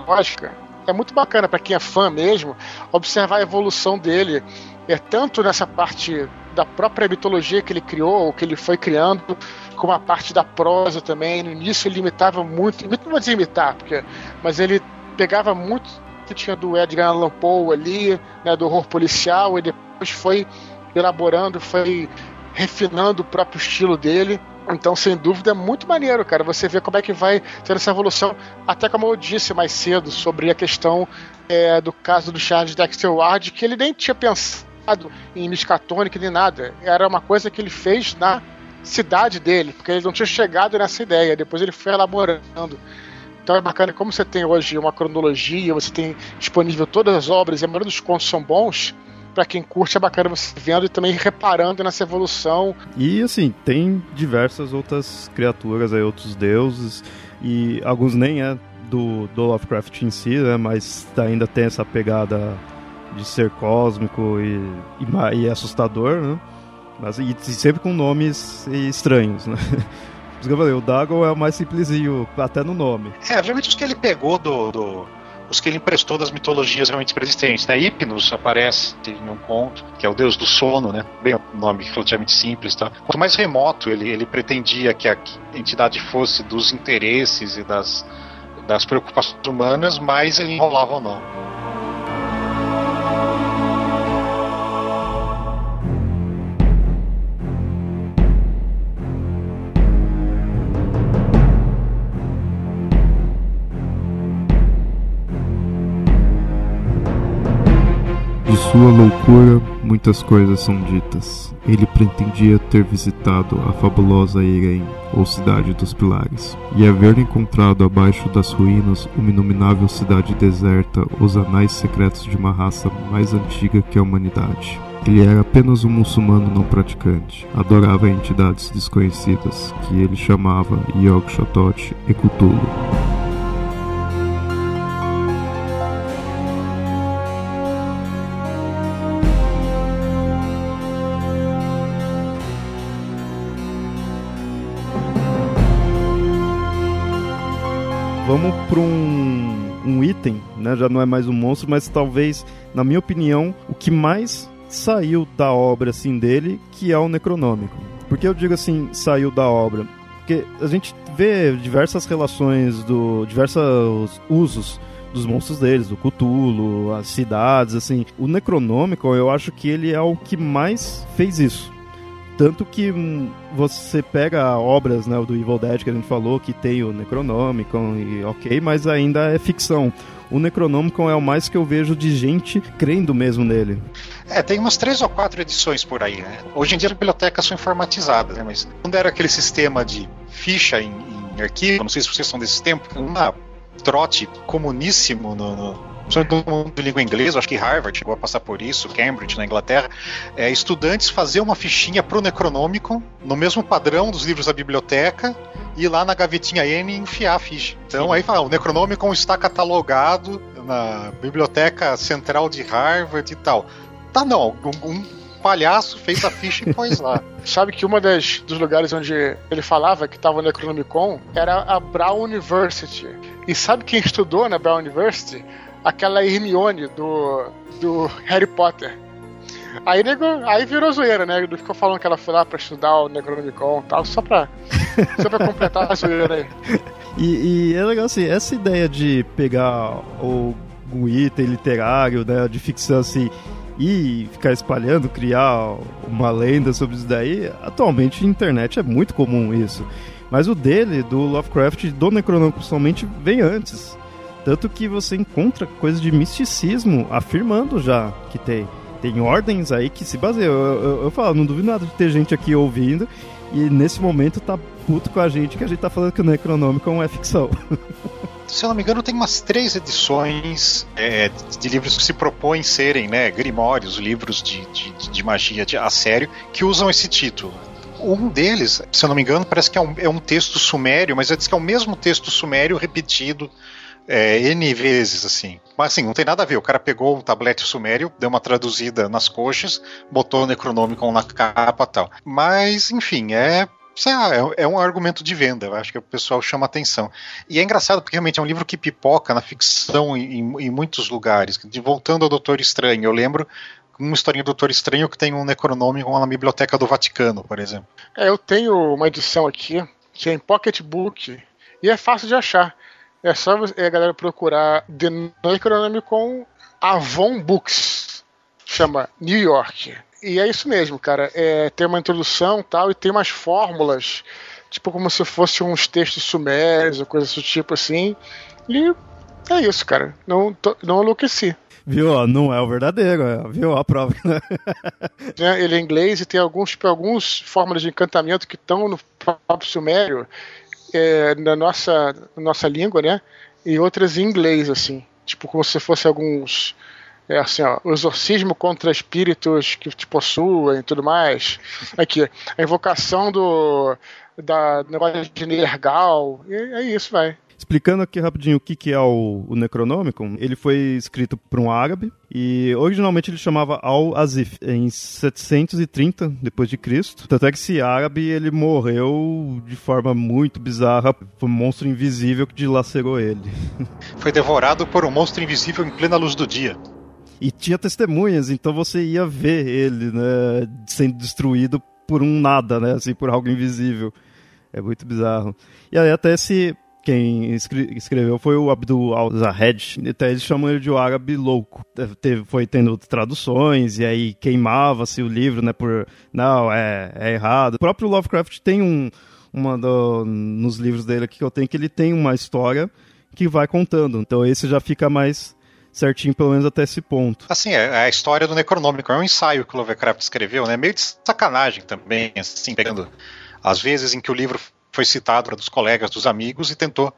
lógica, é muito bacana para quem é fã mesmo observar a evolução dele, é tanto nessa parte da própria mitologia que ele criou, ou que ele foi criando, como a parte da prosa também. No início ele imitava muito, não vou dizer imitar, porque, mas ele pegava muito que tinha do Edgar Allan Poe ali, né, do horror policial, e depois foi elaborando, foi refinando o próprio estilo dele. Então, sem dúvida, é muito maneiro, cara. Você vê como é que vai ter essa evolução. Até como eu disse mais cedo sobre a questão é, do caso do Charles Dexter Ward, que ele nem tinha pensado em Miskatonic nem nada. Era uma coisa que ele fez na cidade dele, porque ele não tinha chegado nessa ideia. Depois ele foi elaborando. Então é bacana como você tem hoje uma cronologia, você tem disponível todas as obras, e a maioria dos contos são bons. para quem curte é bacana você vendo e também reparando nessa evolução. E assim, tem diversas outras criaturas aí, outros deuses, e alguns nem é do, do Lovecraft em si, né? Mas ainda tem essa pegada de ser cósmico e, e, e assustador, né? Mas, e, sempre com nomes estranhos, né? <laughs> Por que eu falei, o Dagon é o mais simplesinho, até no nome. É, obviamente os que ele pegou do, do os que ele emprestou das mitologias realmente preexistentes. Né? Hipnos aparece em um conto, que é o deus do sono, né? Bem, um nome relativamente simples. Tá? Quanto mais remoto ele, ele pretendia que a entidade fosse dos interesses e das, das preocupações humanas, mais ele enrolava ou não. Sua loucura, muitas coisas são ditas. Ele pretendia ter visitado a fabulosa Irem, ou Cidade dos Pilares, e haver encontrado abaixo das ruínas uma inominável cidade deserta, os anais secretos de uma raça mais antiga que a humanidade. Ele era apenas um muçulmano não praticante. Adorava entidades desconhecidas, que ele chamava Yog Sothoth e Cthulhu. Vamos para um, um item, né? Já não é mais um monstro, mas talvez, na minha opinião, o que mais saiu da obra assim dele, que é o Necronômico. Porque eu digo assim, saiu da obra, porque a gente vê diversas relações do diversos usos dos monstros deles, do Cthulhu, as cidades, assim. O Necronômico, eu acho que ele é o que mais fez isso. Tanto que hum, você pega obras né, do Evil Dead que a gente falou, que tem o Necronomicon e ok, mas ainda é ficção. O Necronomicon é o mais que eu vejo de gente crendo mesmo nele. É, tem umas três ou quatro edições por aí, né? Hoje em dia as bibliotecas são informatizadas, né? Mas quando era aquele sistema de ficha em, em arquivo, não sei se vocês são desse tempo, uma trote comuníssimo no, no principalmente do mundo de língua inglesa, acho que Harvard chegou a passar por isso, Cambridge na Inglaterra, é, estudantes fazer uma fichinha pro Necronômico, no mesmo padrão dos livros da biblioteca, e ir lá na gavetinha N e enfiar a ficha. Então Sim. aí fala, o Necronômico está catalogado na Biblioteca Central de Harvard e tal. Tá não, um, um palhaço fez a ficha e <laughs> pôs lá. Sabe que uma das dos lugares onde ele falava que estava o Necronomicon era a Brown University. E sabe quem estudou na Brown University? Aquela Hermione do, do Harry Potter. Aí, nego, aí virou zoeira, né? Ele ficou falando que ela foi lá pra estudar o Necronomicon e tal, só pra, só pra completar a zoeira aí. <laughs> E, e, é legal assim, essa ideia de pegar o, item literário, né, de ficção assim, e ficar espalhando, criar uma lenda sobre isso daí, atualmente na internet é muito comum isso. Mas o dele, do Lovecraft, do Necronomicon principalmente, vem antes. Tanto que você encontra coisas de misticismo afirmando já que tem. Tem ordens aí que se baseiam. Eu, eu, eu falo, não duvido nada de ter gente aqui ouvindo e nesse momento tá puto com a gente que a gente tá falando que o Necronômico é ficção. <laughs> Se eu não me engano, tem umas três edições é, de livros que se propõem serem né, grimórios, livros de, de, de magia de, a sério, que usam esse título um deles, se eu não me engano, parece que é um, é um texto sumério, mas diz que é o mesmo texto sumério repetido é, N vezes, assim. Mas assim, não tem nada a ver. O cara pegou o tablete sumério, deu uma traduzida nas coxas, botou o Necronômico na capa tal. Mas, enfim, é é, é um argumento de venda, eu acho que o pessoal chama atenção. E é engraçado porque realmente é um livro que pipoca na ficção em, em muitos lugares. Voltando ao Doutor Estranho, eu lembro uma historinha do Doutor Estranho que tem um Necronômico na Biblioteca do Vaticano, por exemplo. É, eu tenho uma edição aqui, que é em pocketbook, e é fácil de achar. É só a galera procurar The Necronomicon Avon Books. Chama New York. E é isso mesmo, cara. É, tem uma introdução tal, e tem umas fórmulas, tipo como se fossem uns textos sumérios ou coisas do tipo assim. E é isso, cara. Não, tô, não enlouqueci. Viu? Não é o verdadeiro, é, viu? A prova. Né? <laughs> É, ele é inglês e tem alguns, tipo, alguns fórmulas de encantamento que estão no próprio sumério é, na nossa, nossa língua, né? E outras em inglês, assim. Tipo, como se fosse alguns É assim, ó, o exorcismo contra espíritos que te possuem e tudo mais. Aqui, a invocação do da negócio de Nergal. É isso, vai. Explicando aqui rapidinho o que, que é o, o Necronomicon, ele foi escrito por um árabe e originalmente ele chamava Al-Azif em 730 depois de Cristo. Tanto é que esse árabe ele morreu de forma muito bizarra, foi um monstro invisível que dilacerou ele. <laughs> Foi devorado por um monstro invisível em plena luz do dia. E tinha testemunhas, então você ia ver ele, né, sendo destruído por um nada, né, assim, por algo invisível. É muito bizarro. E aí até esse quem escreveu foi o Abdul al-Zahed, até eles chamam ele de o árabe louco. Teve, foi tendo traduções e aí queimava-se o livro, né, por não, é, é errado. O próprio Lovecraft tem um uma do, nos livros dele aqui que eu tenho que ele tem uma história que vai contando. Então esse já fica mais certinho, pelo menos até esse ponto. Assim, é, é a história do Necronômico é um ensaio que o Lovecraft escreveu, né? Meio de sacanagem também, assim, pegando as vezes em que o livro foi citado dos colegas, dos amigos e tentou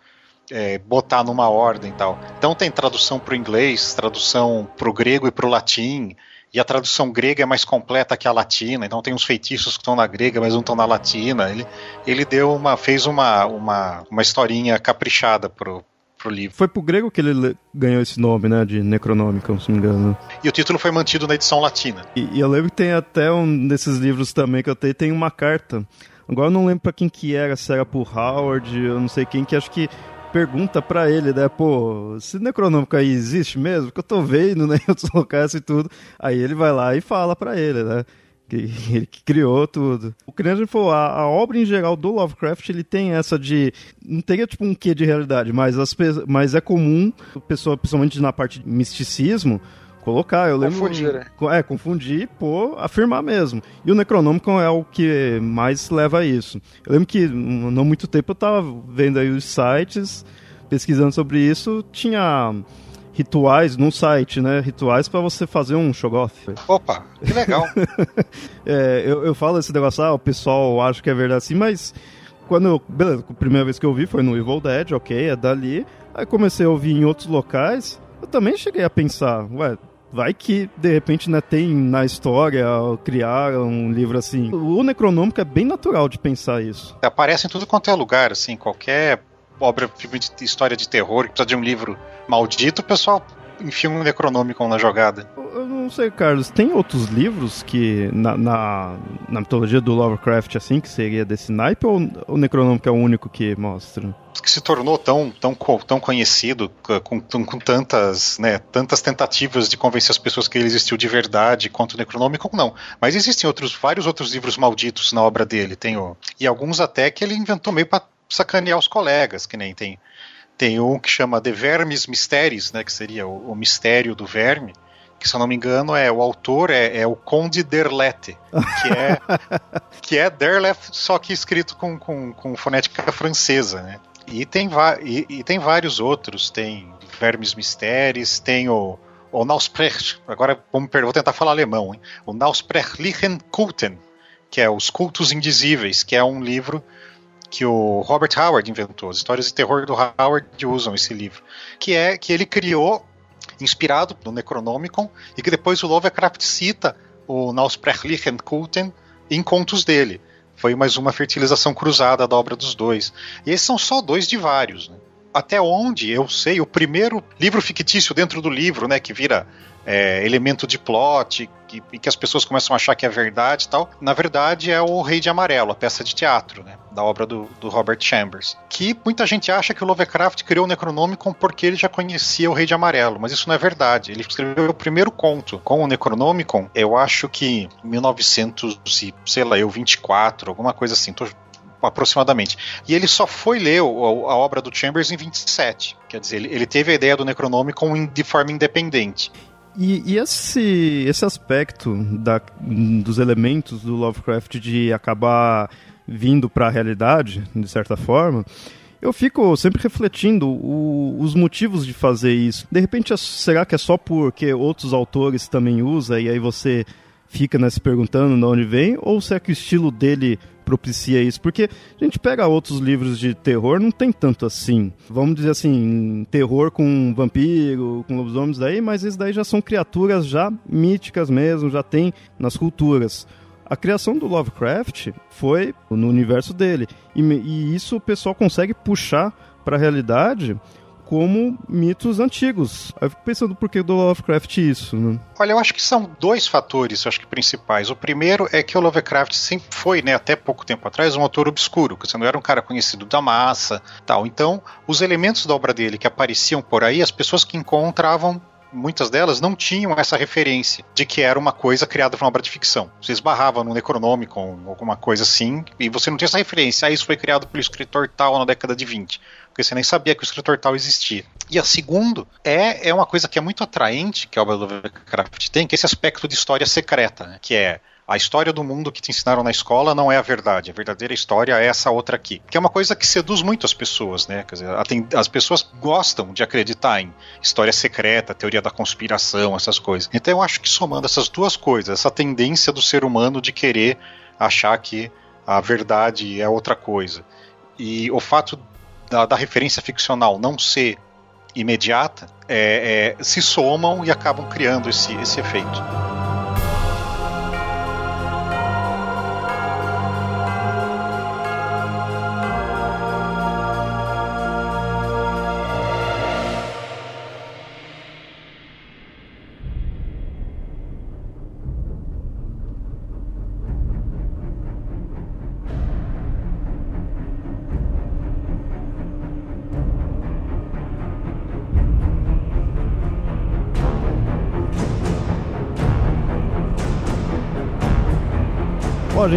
é, botar numa ordem e tal. Então tem tradução para o inglês, tradução para o grego e para o latim, e a tradução grega é mais completa que a latina, então tem uns feitiços que estão na grega, mas não estão na latina. Ele, ele deu uma, fez uma, uma, uma historinha caprichada pro, pro livro. Foi pro grego que ele ganhou esse nome, né, de Necronômica, se não me engano. E o título foi mantido na edição latina. E, e eu lembro que tem até um desses livros também que eu tenho, tem uma carta Agora eu não lembro pra quem que era, se era pro Howard, eu não sei quem, que acho que pergunta para ele, né, pô, esse Necronômico aí existe mesmo? Que eu tô vendo, né, <laughs> em outros locais e tudo. Aí ele vai lá e fala para ele, né, que <laughs> ele que criou tudo. O que a gente falou, a, a, obra em geral do Lovecraft, ele tem essa de, não teria tipo um quê de realidade, mas, as, mas é comum, pessoa, principalmente na parte de misticismo, colocar. Eu lembro. Confundir, né? É, confundir, pô, afirmar mesmo. E o Necronômico é o que mais leva a isso. Eu lembro que não muito tempo eu tava vendo aí os sites, pesquisando sobre isso, tinha rituais no site, né? Rituais para você fazer um Shogoth. Opa, que legal. <laughs> é, eu, eu falo esse negócio, ah, o pessoal acha que é verdade assim, mas quando eu, beleza, a primeira vez que eu vi foi no Evil Dead, ok, é dali. Aí comecei a ouvir em outros locais, eu também cheguei a pensar, ué, Vai que, de repente, né, tem na história criar um livro assim. O Necronômico é bem natural de pensar isso. Aparece em tudo quanto é lugar, assim, qualquer obra, filme de história de terror que precisa de um livro maldito, o pessoal enfia um Necronômico na jogada. Eu não sei, Carlos, tem outros livros que na, na, na mitologia do Lovecraft, assim, que seria desse naipe, ou o Necronômico é o único que mostra? que se tornou tão, tão, tão conhecido, com, com tantas, né, tantas tentativas de convencer as pessoas que ele existiu de verdade quanto o Necronômico, não. Mas existem outros, vários outros livros malditos na obra dele. Tem o, e alguns até que ele inventou meio para sacanear os colegas, que nem tem. Tem um que chama The Vermes Mysteries, né, que seria o, o mistério do verme, que se eu não me engano é o autor é, é o Conde Derlete, que é <laughs> que é Derlet só que escrito com, com, com fonética francesa, né? E tem, e, e tem vários outros, tem Vermes Mysteries, tem o, o Nausprech, agora vamos, vou tentar falar alemão, hein? o Nausprechlichen Kulten, que é Os Cultos Indizíveis, que é um livro que o Robert Howard inventou. As histórias de terror do Howard usam esse livro, que é que ele criou inspirado no Necronomicon e que depois o Lovecraft cita o Nausprechlichen Kulten em contos dele. Foi mais uma fertilização cruzada da obra dos dois. E esses são só dois de vários. Né? Até onde eu sei, o primeiro livro fictício dentro do livro, né, que vira é, elemento de plot, que, que as pessoas começam a achar que é verdade e tal, na verdade é o Rei de Amarelo, a peça de teatro, né, da obra do, do Robert Chambers. Que muita gente acha que o Lovecraft criou o Necronomicon porque ele já conhecia o Rei de Amarelo, mas isso não é verdade. Ele escreveu o primeiro conto com o Necronomicon, eu acho que em 1900 e, sei lá, eu 24, alguma coisa assim, tô aproximadamente. E ele só foi ler a, a, obra do Chambers em 27. Quer dizer, ele, ele teve a ideia do Necronomicon de forma independente. E, e, esse, esse aspecto da, dos elementos do Lovecraft de acabar vindo para a realidade, de certa forma, eu fico sempre refletindo o, os motivos de fazer isso. De repente, será que é só porque outros autores também usam e aí você fica né, se perguntando de onde vem, ou se é que o estilo dele propicia isso, porque a gente pega outros livros de terror, não tem tanto assim. Vamos dizer assim, terror com vampiro, com lobisomens daí, mas esses daí já são criaturas já míticas mesmo, já tem nas culturas. A criação do Lovecraft foi no universo dele. E, e isso o pessoal consegue puxar para a realidade como mitos antigos. Eu fico pensando por que do Lovecraft isso, né? Olha, eu acho que são dois fatores, acho que principais. O primeiro é que o Lovecraft sempre foi, né, até pouco tempo atrás, um autor obscuro, que não era um cara conhecido da massa, tal. Então, os elementos da obra dele que apareciam por aí, as pessoas que encontravam muitas delas não tinham essa referência de que era uma coisa criada para uma obra de ficção. Você esbarrava no Necronomicon, alguma coisa assim, e você não tinha essa referência. Ah, isso foi criado pelo escritor tal na década de 20 porque você nem sabia que o escritor tal existia. E a segundo é, é uma coisa que é muito atraente que a obra Lovecraft tem, que é esse aspecto de história secreta, né? que é a história do mundo que te ensinaram na escola não é a verdade. A verdadeira história é essa outra aqui. Que é uma coisa que seduz muito as pessoas, né? Dizer, as pessoas gostam de acreditar em história secreta, teoria da conspiração, essas coisas. Então eu acho que somando essas duas coisas, essa tendência do ser humano de querer achar que a verdade é outra coisa, e o fato da, da referência ficcional não ser imediata, é, é, se somam e acabam criando esse, esse efeito.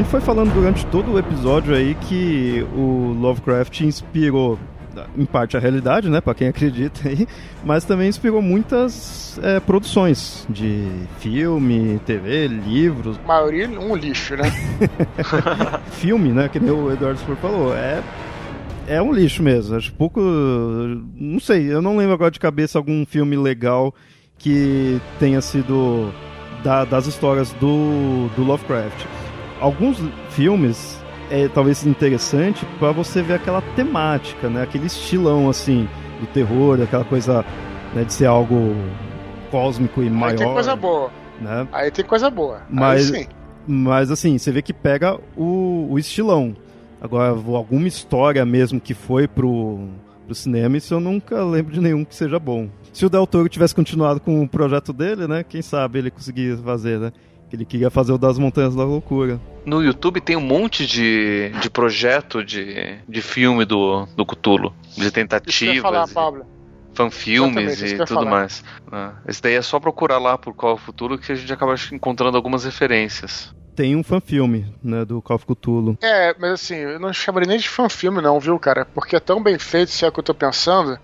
Gente foi falando durante todo o episódio aí que o Lovecraft inspirou em parte a realidade, né, para quem acredita aí, mas também inspirou muitas é, produções de filme, TV, livros. A maioria um lixo, né? <laughs> filme, né, que nem o Eduardo Spor falou, é é um lixo mesmo. Acho pouco, não sei, eu não lembro agora de cabeça algum filme legal que tenha sido da, das histórias do, do Lovecraft alguns filmes é talvez interessante para você ver aquela temática, né? Aquele estilão assim do terror, aquela coisa né, de ser algo cósmico e maior. Aí tem coisa boa. Né? Aí tem coisa boa. Mas, mas assim, você vê que pega o, o estilão. Agora, alguma história mesmo que foi pro, pro cinema, isso eu nunca lembro de nenhum que seja bom. Se o Del Toro tivesse continuado com o projeto dele, né? Quem sabe ele conseguia fazer, né? Ele queria fazer o das Montanhas da Loucura. No YouTube tem um monte de, de projeto de, de filme do, do Cthulhu. De tentativas. falar, Pablo. Fanfilmes e tudo falar. mais. Ah, esse daí é só procurar lá por Call of Cthulhu que a gente acaba encontrando algumas referências. Tem um fanfilme, né, do Call of Cthulhu. É, mas assim, eu não chamaria nem de fanfilme não, viu, cara? Porque é tão bem feito, se é o que eu tô pensando,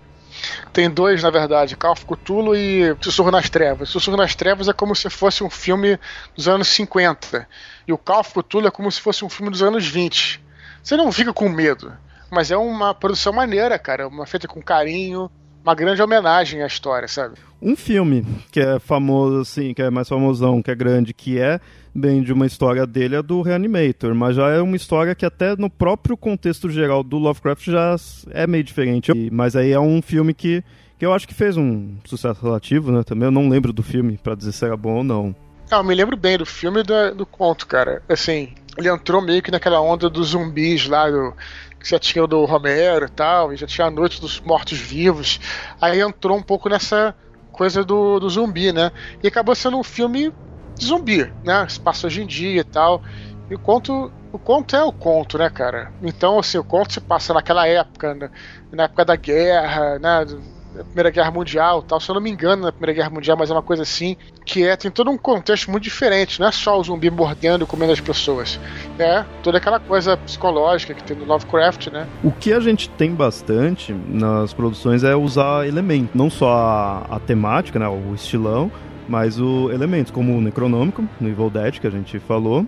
tem dois, na verdade, Call Cthulhu e Sussurro nas Trevas. Sussurro nas Trevas é como se fosse um filme dos anos 50. E o Call Cthulhu é como se fosse um filme dos anos 20. Você não fica com medo, mas é uma produção maneira, cara. Uma feita com carinho, uma grande homenagem à história, sabe? Um filme que é famoso, assim, que é mais famosão, que é grande, que é bem de uma história dele, é do Reanimator, mas já é uma história que até no próprio contexto geral do Lovecraft já é meio diferente. Mas aí é um filme que, que eu acho que fez um sucesso relativo, né? Também eu não lembro do filme para dizer se era bom ou não. Ah, eu me lembro bem do filme e do, do conto, cara. Assim, ele entrou meio que naquela onda dos zumbis lá, do, que já tinha o do Romero e tal, e já tinha a Noite dos Mortos-Vivos. Aí entrou um pouco nessa coisa do, do zumbi, né? E acabou sendo um filme de zumbi, né? Se passa hoje em dia e tal. E o conto, o conto é o conto, né, cara? Então, assim, o conto se passa naquela época, né? na época da guerra, né? da Primeira Guerra Mundial tal. Se eu não me engano, na Primeira Guerra Mundial, mas é uma coisa assim, que é, tem todo um contexto muito diferente, não é só o zumbi mordendo e comendo as pessoas. É toda aquela coisa psicológica que tem no Lovecraft, né? O que a gente tem bastante nas produções é usar elementos, não só a, a temática, né, o estilão, mas o elementos, como o Necronômico, no Evil Dead, que a gente falou.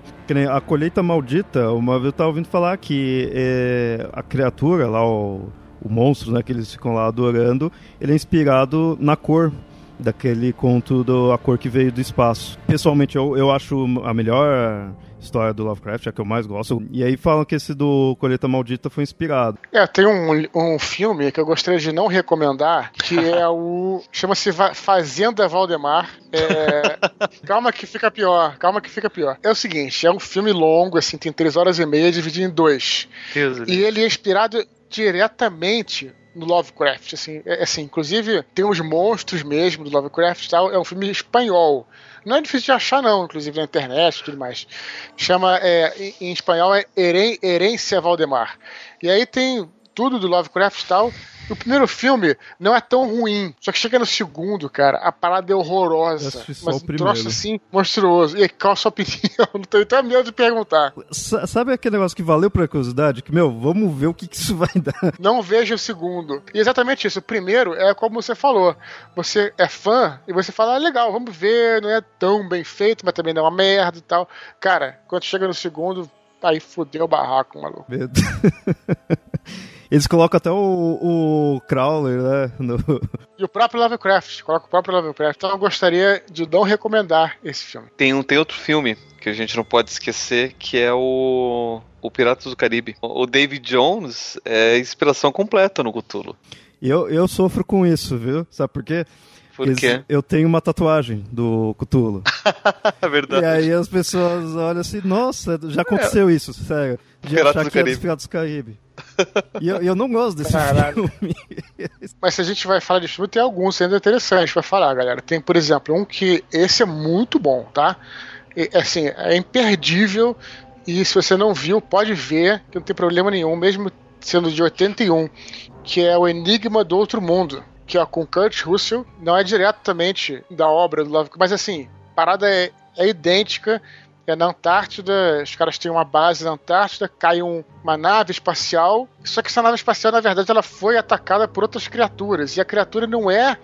A colheita maldita, uma vez eu tava ouvindo falar que é, a criatura lá, o o monstro, né, que eles ficam lá adorando, ele é inspirado na cor daquele conto do A Cor que Veio do Espaço. Pessoalmente, eu, eu acho a melhor história do Lovecraft, é a que eu mais gosto. E aí falam que esse do Colheita Maldita foi inspirado. É, tem um, um filme que eu gostaria de não recomendar, que <laughs> é o. chama-se Fazenda Valdemar. É... <laughs> calma que fica pior, calma que fica pior. É o seguinte, é um filme longo, assim, tem três horas e meia, dividido em dois. Deus e ele é inspirado diretamente no Lovecraft, assim, é, assim, inclusive tem os monstros mesmo do Lovecraft, tal, é um filme espanhol. Não é difícil de achar, não, inclusive na internet e tudo mais. Chama, é, em, espanhol, é Herência Valdemar. E aí tem tudo do Lovecraft e tal, o primeiro filme não é tão ruim. Só que chega no segundo, cara, a parada é horrorosa. Mas um troço assim, monstruoso. E qual a sua opinião? <laughs> Não tenho até medo de perguntar. S sabe aquele negócio que valeu pra curiosidade? Que, meu, vamos ver o que, que isso <laughs> vai dar. Não veja o segundo. E exatamente isso. O primeiro é como você falou. Você é fã e você fala, ah, legal, vamos ver, não é tão bem feito, mas também não é uma merda e tal. Cara, quando chega no segundo, aí fudeu o barraco, maluco. Deus. <laughs> Eles colocam até o, o Crawler, né? No... E o próprio Lovecraft, coloca o próprio Lovecraft. Então eu gostaria de não recomendar esse filme. Tem, um, tem outro filme que a gente não pode esquecer, que é o, o Piratas do Caribe. O David Jones é inspiração completa no Cthulhu. Eu, eu sofro com isso, viu? Sabe por quê? Por quê? Eu tenho uma tatuagem do. É <laughs> verdade. E aí as pessoas olham assim, nossa, já aconteceu é. isso, sério. De Piratas achar do que Caribe. é dos Piratas do Caribe. E eu, eu não gosto desse Caralho. filme. <laughs> Mas se a gente vai falar de filme, tem alguns sendo interessantes para falar, galera. Tem, por exemplo, um que esse é muito bom, tá? E, assim, é imperdível e se você não viu, pode ver, que não tem problema nenhum, mesmo sendo de 81, que é o Enigma do Outro Mundo, que é com Kurt Russell, não é diretamente da obra do Lovecraft, mas assim, a parada é, é idêntica é na Antártida, os caras têm uma base na Antártida, cai um, uma nave espacial, só que essa nave espacial, na verdade, ela foi atacada por outras criaturas, e a criatura não é,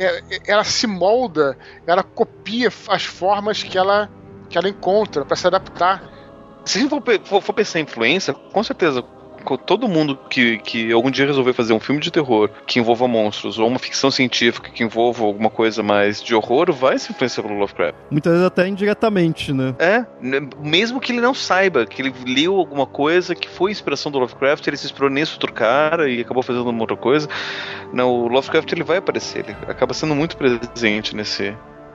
é ela se molda, ela copia as formas que ela, que ela encontra para se adaptar. Se for, for, for pensar em influência, com certeza todo mundo que, que algum dia resolver fazer um filme de terror que envolva monstros, ou uma ficção científica que envolva alguma coisa mais de horror, vai se influenciar pelo Lovecraft. Muitas vezes até indiretamente, né? É, né, mesmo que ele não saiba, que ele leu alguma coisa que foi inspiração do Lovecraft, ele se inspirou nesse outro cara e acabou fazendo uma outra coisa. Não, o Lovecraft ele vai aparecer, ele acaba sendo muito presente nesse,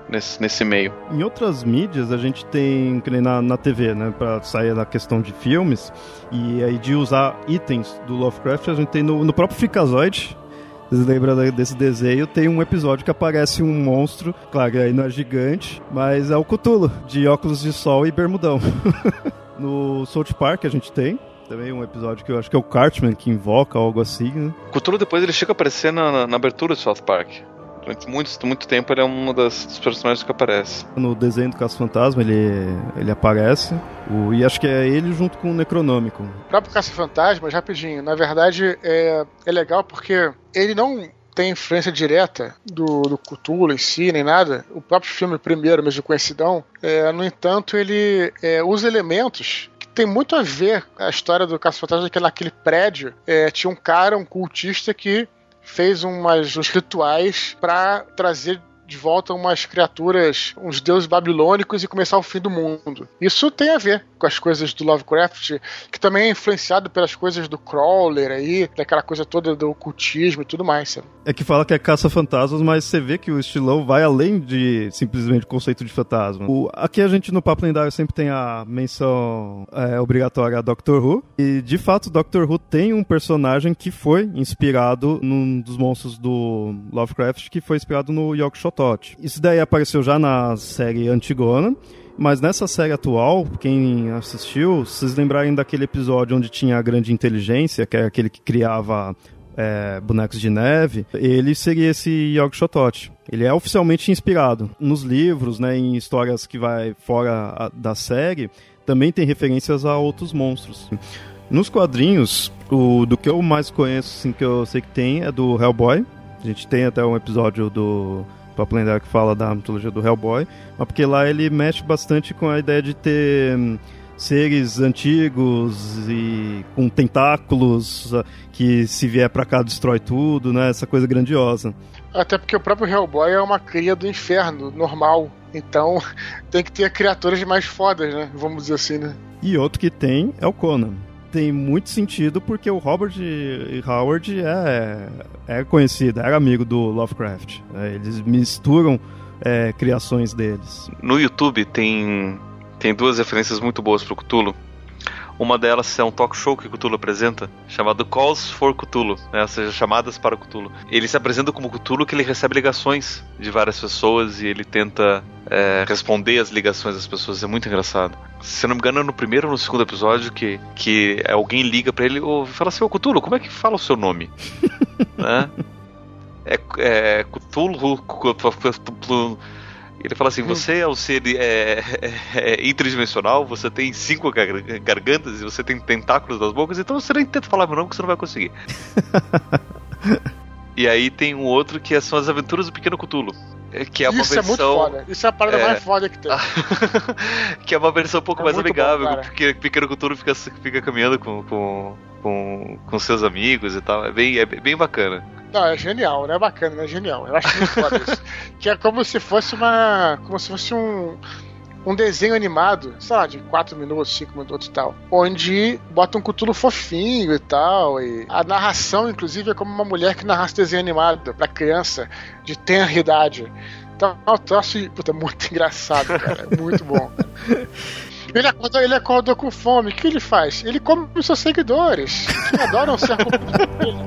nesse, nesse meio. Em outras mídias, a gente tem, que nem na, na TV, né, pra sair da questão de filmes, e aí de usar itens do Lovecraft, a gente tem no, no próprio Freakazoid, vocês lembram desse desenho? Tem um episódio que aparece um monstro, claro, aí não é gigante, mas é o Cthulhu, de óculos de sol e bermudão. <laughs> no South Park a gente tem, também um episódio que eu acho que é o Cartman que invoca algo assim, né? Cthulhu depois ele chega a aparecer na, na, na abertura do South Park. Durante muito, muito tempo ele é um das, dos personagens que aparece. No desenho do Caça Fantasma ele, ele aparece. O, e acho que é ele junto com o Necronômico. O próprio Caça Fantasma, rapidinho, na verdade é, é legal porque ele não tem influência direta do, do Cthulhu em si, nem nada. O próprio filme primeiro, mesmo conhecidão, é, no entanto, ele é, usa elementos que tem muito a ver a história do Caça Fantasma, que naquele prédio é, tinha um cara, um cultista que fez umas, uns rituais para trazer de volta umas criaturas, uns deuses babilônicos e começar o fim do mundo. Isso tem a ver com as coisas do Lovecraft, que também é influenciado pelas coisas do Crawler aí, daquela coisa toda do ocultismo e tudo mais. Sabe? É que fala que é caça-fantasmas, mas você vê que o estilão vai além de simplesmente o conceito de fantasma. O, aqui a gente no Papo Lendário sempre tem a menção é, obrigatória a Doctor Who, e de fato Doctor Who tem um personagem que foi inspirado num dos monstros do Lovecraft, que foi inspirado no Yorkshire Isso daí apareceu já na série Antigona, mas nessa série atual, quem assistiu, vocês lembrarem daquele episódio onde tinha a grande inteligência, que é aquele que criava é, bonecos de neve, ele seria esse York Shotot. Ele é oficialmente inspirado nos livros, né, em histórias que vai fora a, da série, também tem referências a outros monstros. Nos quadrinhos, o do que eu mais conheço, assim, que eu sei que tem, é do Hellboy. A gente tem até um episódio do Papo Lendário que fala da mitologia do Hellboy, mas porque lá ele mexe bastante com a ideia de ter hum, seres antigos e com tentáculos que se vier para cá destrói tudo, né? Essa coisa grandiosa. Até porque o próprio Hellboy é uma cria do inferno, normal. Então <laughs> tem que ter criaturas mais fodas, né? Vamos dizer assim, né? E outro que tem é o Conan. Tem muito sentido porque o Robert Howard é, é conhecido, era amigo do Lovecraft. É, eles misturam é, criações deles. No YouTube tem, tem duas referências muito boas pro Cthulhu. Uma delas é um talk show que Cthulhu apresenta, chamado Calls for Cthulhu, né? ou seja, chamadas para Cthulhu. Ele se apresenta como Cthulhu que ele recebe ligações de várias pessoas e ele tenta é, responder as ligações das pessoas. É muito engraçado. Se não me engano, é no primeiro ou no segundo episódio que, que alguém liga para ele e fala assim: Ô Cthulhu, como é que fala o seu nome? <laughs> né? É, é Cthulhu. Ele fala assim: hum. você é um ser é, é, é, interdimensional, você tem cinco gargantas e você tem tentáculos nas bocas, então você nem tenta falar meu nome que você não vai conseguir. <laughs> e aí tem um outro que são as aventuras do Pequeno Cthulhu. É, que é uma Isso versão... é muito foda. Isso é a parada é... mais foda que tem. <laughs> que é uma versão um pouco é mais amigável, bom, porque Pequeno Cthulhu fica, fica caminhando com, com, com, com seus amigos e tal. É bem, é bem bacana. Não, é genial, não é bacana, é genial. Eu acho muito foda isso. <laughs> que é como se fosse uma. Como se fosse um. Um desenho animado, sei lá, de 4 minutos, 5 minutos e tal. Onde bota um cutulo fofinho e tal. E a narração, inclusive, é como uma mulher que narrasse desenho animado pra criança de tenra idade. Então, é um troço puta, muito <laughs> engraçado, cara. É muito bom. Ele acordou, ele acordou com fome. O que ele faz? Ele come os seus seguidores, que adoram ser <laughs> comidos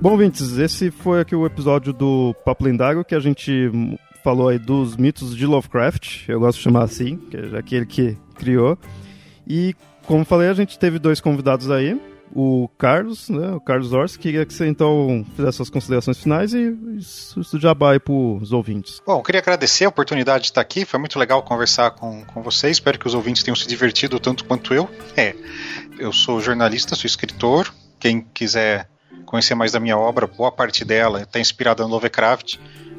Bom, ouvintes, esse foi aqui o episódio do Papo Lendário que a gente falou aí dos mitos de Lovecraft, eu gosto de chamar assim, que é aquele que criou. E, como falei, a gente teve dois convidados aí, o Carlos, né, o Carlos Ors, queria que você então fizesse suas considerações finais e isso jabá aí para os ouvintes. Bom, queria agradecer a oportunidade de estar aqui, foi muito legal conversar com, com vocês, espero que os ouvintes tenham se divertido tanto quanto eu. É, eu sou jornalista, sou escritor, quem quiser conhecer mais da minha obra, boa parte dela está inspirada no Lovecraft.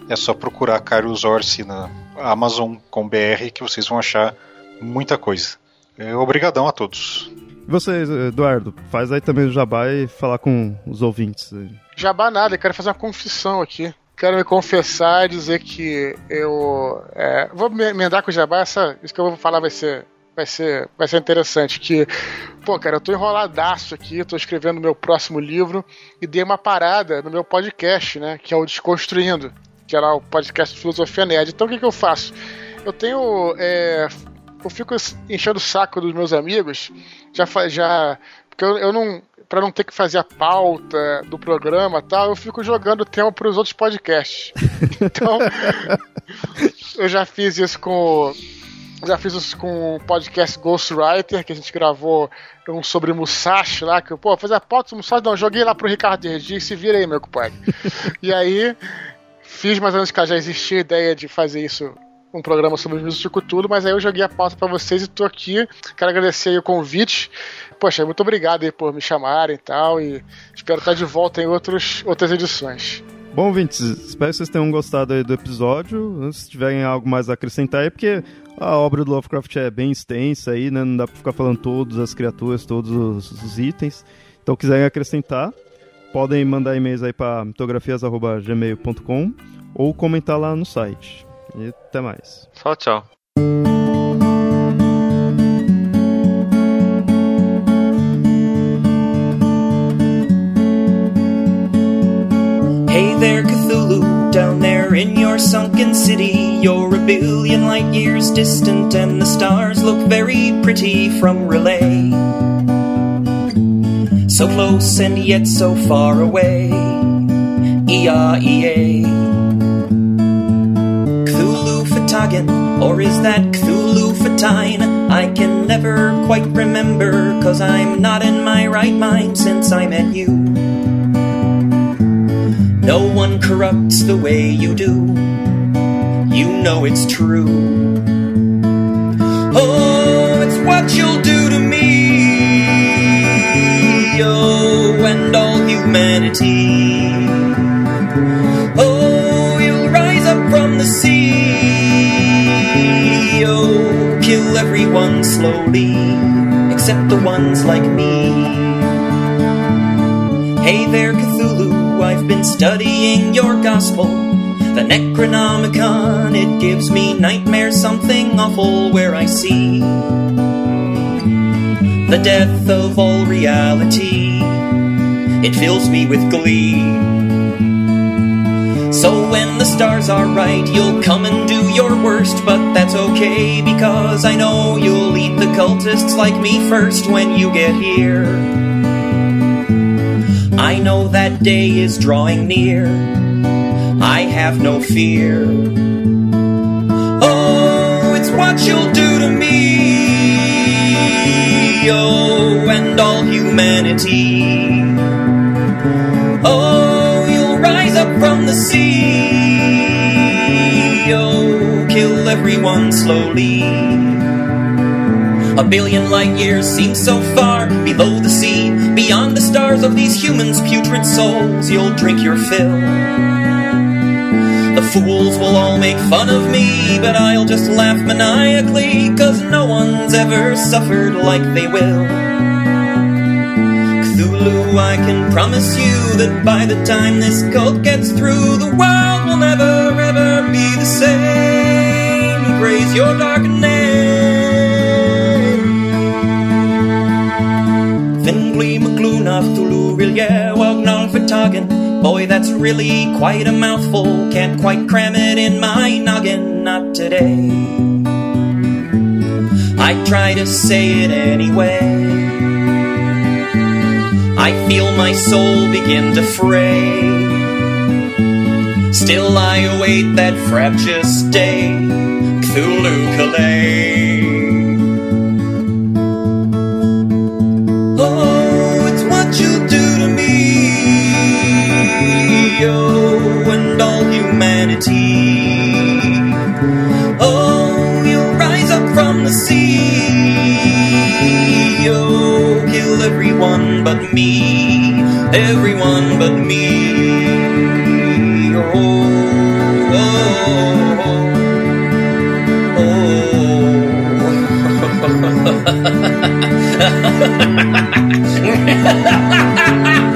É só procurar Carlos Orsi na Amazon com BR que vocês vão achar muita coisa. É, obrigadão a todos. E você, Eduardo, faz aí também o jabá e falar com os ouvintes. Jabá nada, eu quero fazer uma confissão aqui. Quero me confessar e dizer que eu. É, vou me emendar com o jabá, essa, isso que eu vou falar vai ser vai ser, vai ser interessante. Que, pô, cara, eu tô enroladaço aqui, tô escrevendo meu próximo livro e dei uma parada no meu podcast, né? Que é o Desconstruindo, que é lá o podcast Filosofia Nerd. Então o que, que eu faço? Eu tenho. É, eu fico enchendo o saco dos meus amigos, já. já porque eu, eu não. Pra não ter que fazer a pauta do programa tal, eu fico jogando tempo pros outros podcasts. <laughs> Então, eu já fiz isso com já fiz isso com o podcast Ghostwriter, que a gente gravou um sobre Musashi lá, que, pô, fazer a pauta do Musashi, não, joguei lá pro Ricardo Regi, se vira aí, meu compadre. <laughs> e aí, fiz mais ou menos que já existia a ideia de fazer isso um programa sobre o de Cthulhu, mas aí eu joguei a pauta para vocês e tô aqui. Quero agradecer o convite. Poxa, muito obrigado aí por me chamarem e tal, e espero estar de volta em outros, outras edições. Bom, ouvintes, espero que vocês tenham gostado do episódio. Se tiverem algo mais a acrescentar aí, porque a obra do Lovecraft é bem extensa aí, né? Não dá pra ficar falando todas as criaturas, todos os, os itens. Então, quiserem acrescentar, podem mandar e-mails aí para mitografias.gmail.com ou comentar lá no site. E até mais. Tchau, tchau. In your sunken city. You're a billion light years distant, and the stars look very pretty from relay. So close and yet so far away. E-A-E-A. Cthulhu Fatagan, or is that Cthulhu Fatine? I can never quite remember, cause I'm not in my right mind since I met you. No one corrupts the way you do, you know it's true. Oh, it's what you'll do to me, oh, and all humanity. Oh, you'll rise up from the sea. Oh, kill everyone slowly, except the ones like me. Hey there, I've been studying your gospel. The Necronomicon, it gives me nightmares, something awful where I see the death of all reality. It fills me with glee. So when the stars are right, you'll come and do your worst, but that's okay because I know you'll eat the cultists like me first when you get here. I know that day is drawing near. I have no fear. Oh, it's what you'll do to me. Oh, and all humanity. Oh, you'll rise up from the sea. Oh, kill everyone slowly. A billion light years seem so far below the sea, beyond stars of these humans' putrid souls. You'll drink your fill. The fools will all make fun of me, but I'll just laugh maniacally, cause no one's ever suffered like they will. Cthulhu, I can promise you that by the time this cult gets through, the world will never ever be the same. Praise your dark. Fingli Magluna Cthulhu Rilye Wagnong Fatagan. Boy, that's really quite a mouthful. Can't quite cram it in my noggin, not today. I try to say it anyway. I feel my soul begin to fray. Still I await that fraptious day, Cthulhu Calais. but me, everyone but me. Oh, oh, oh. oh. <laughs> <laughs>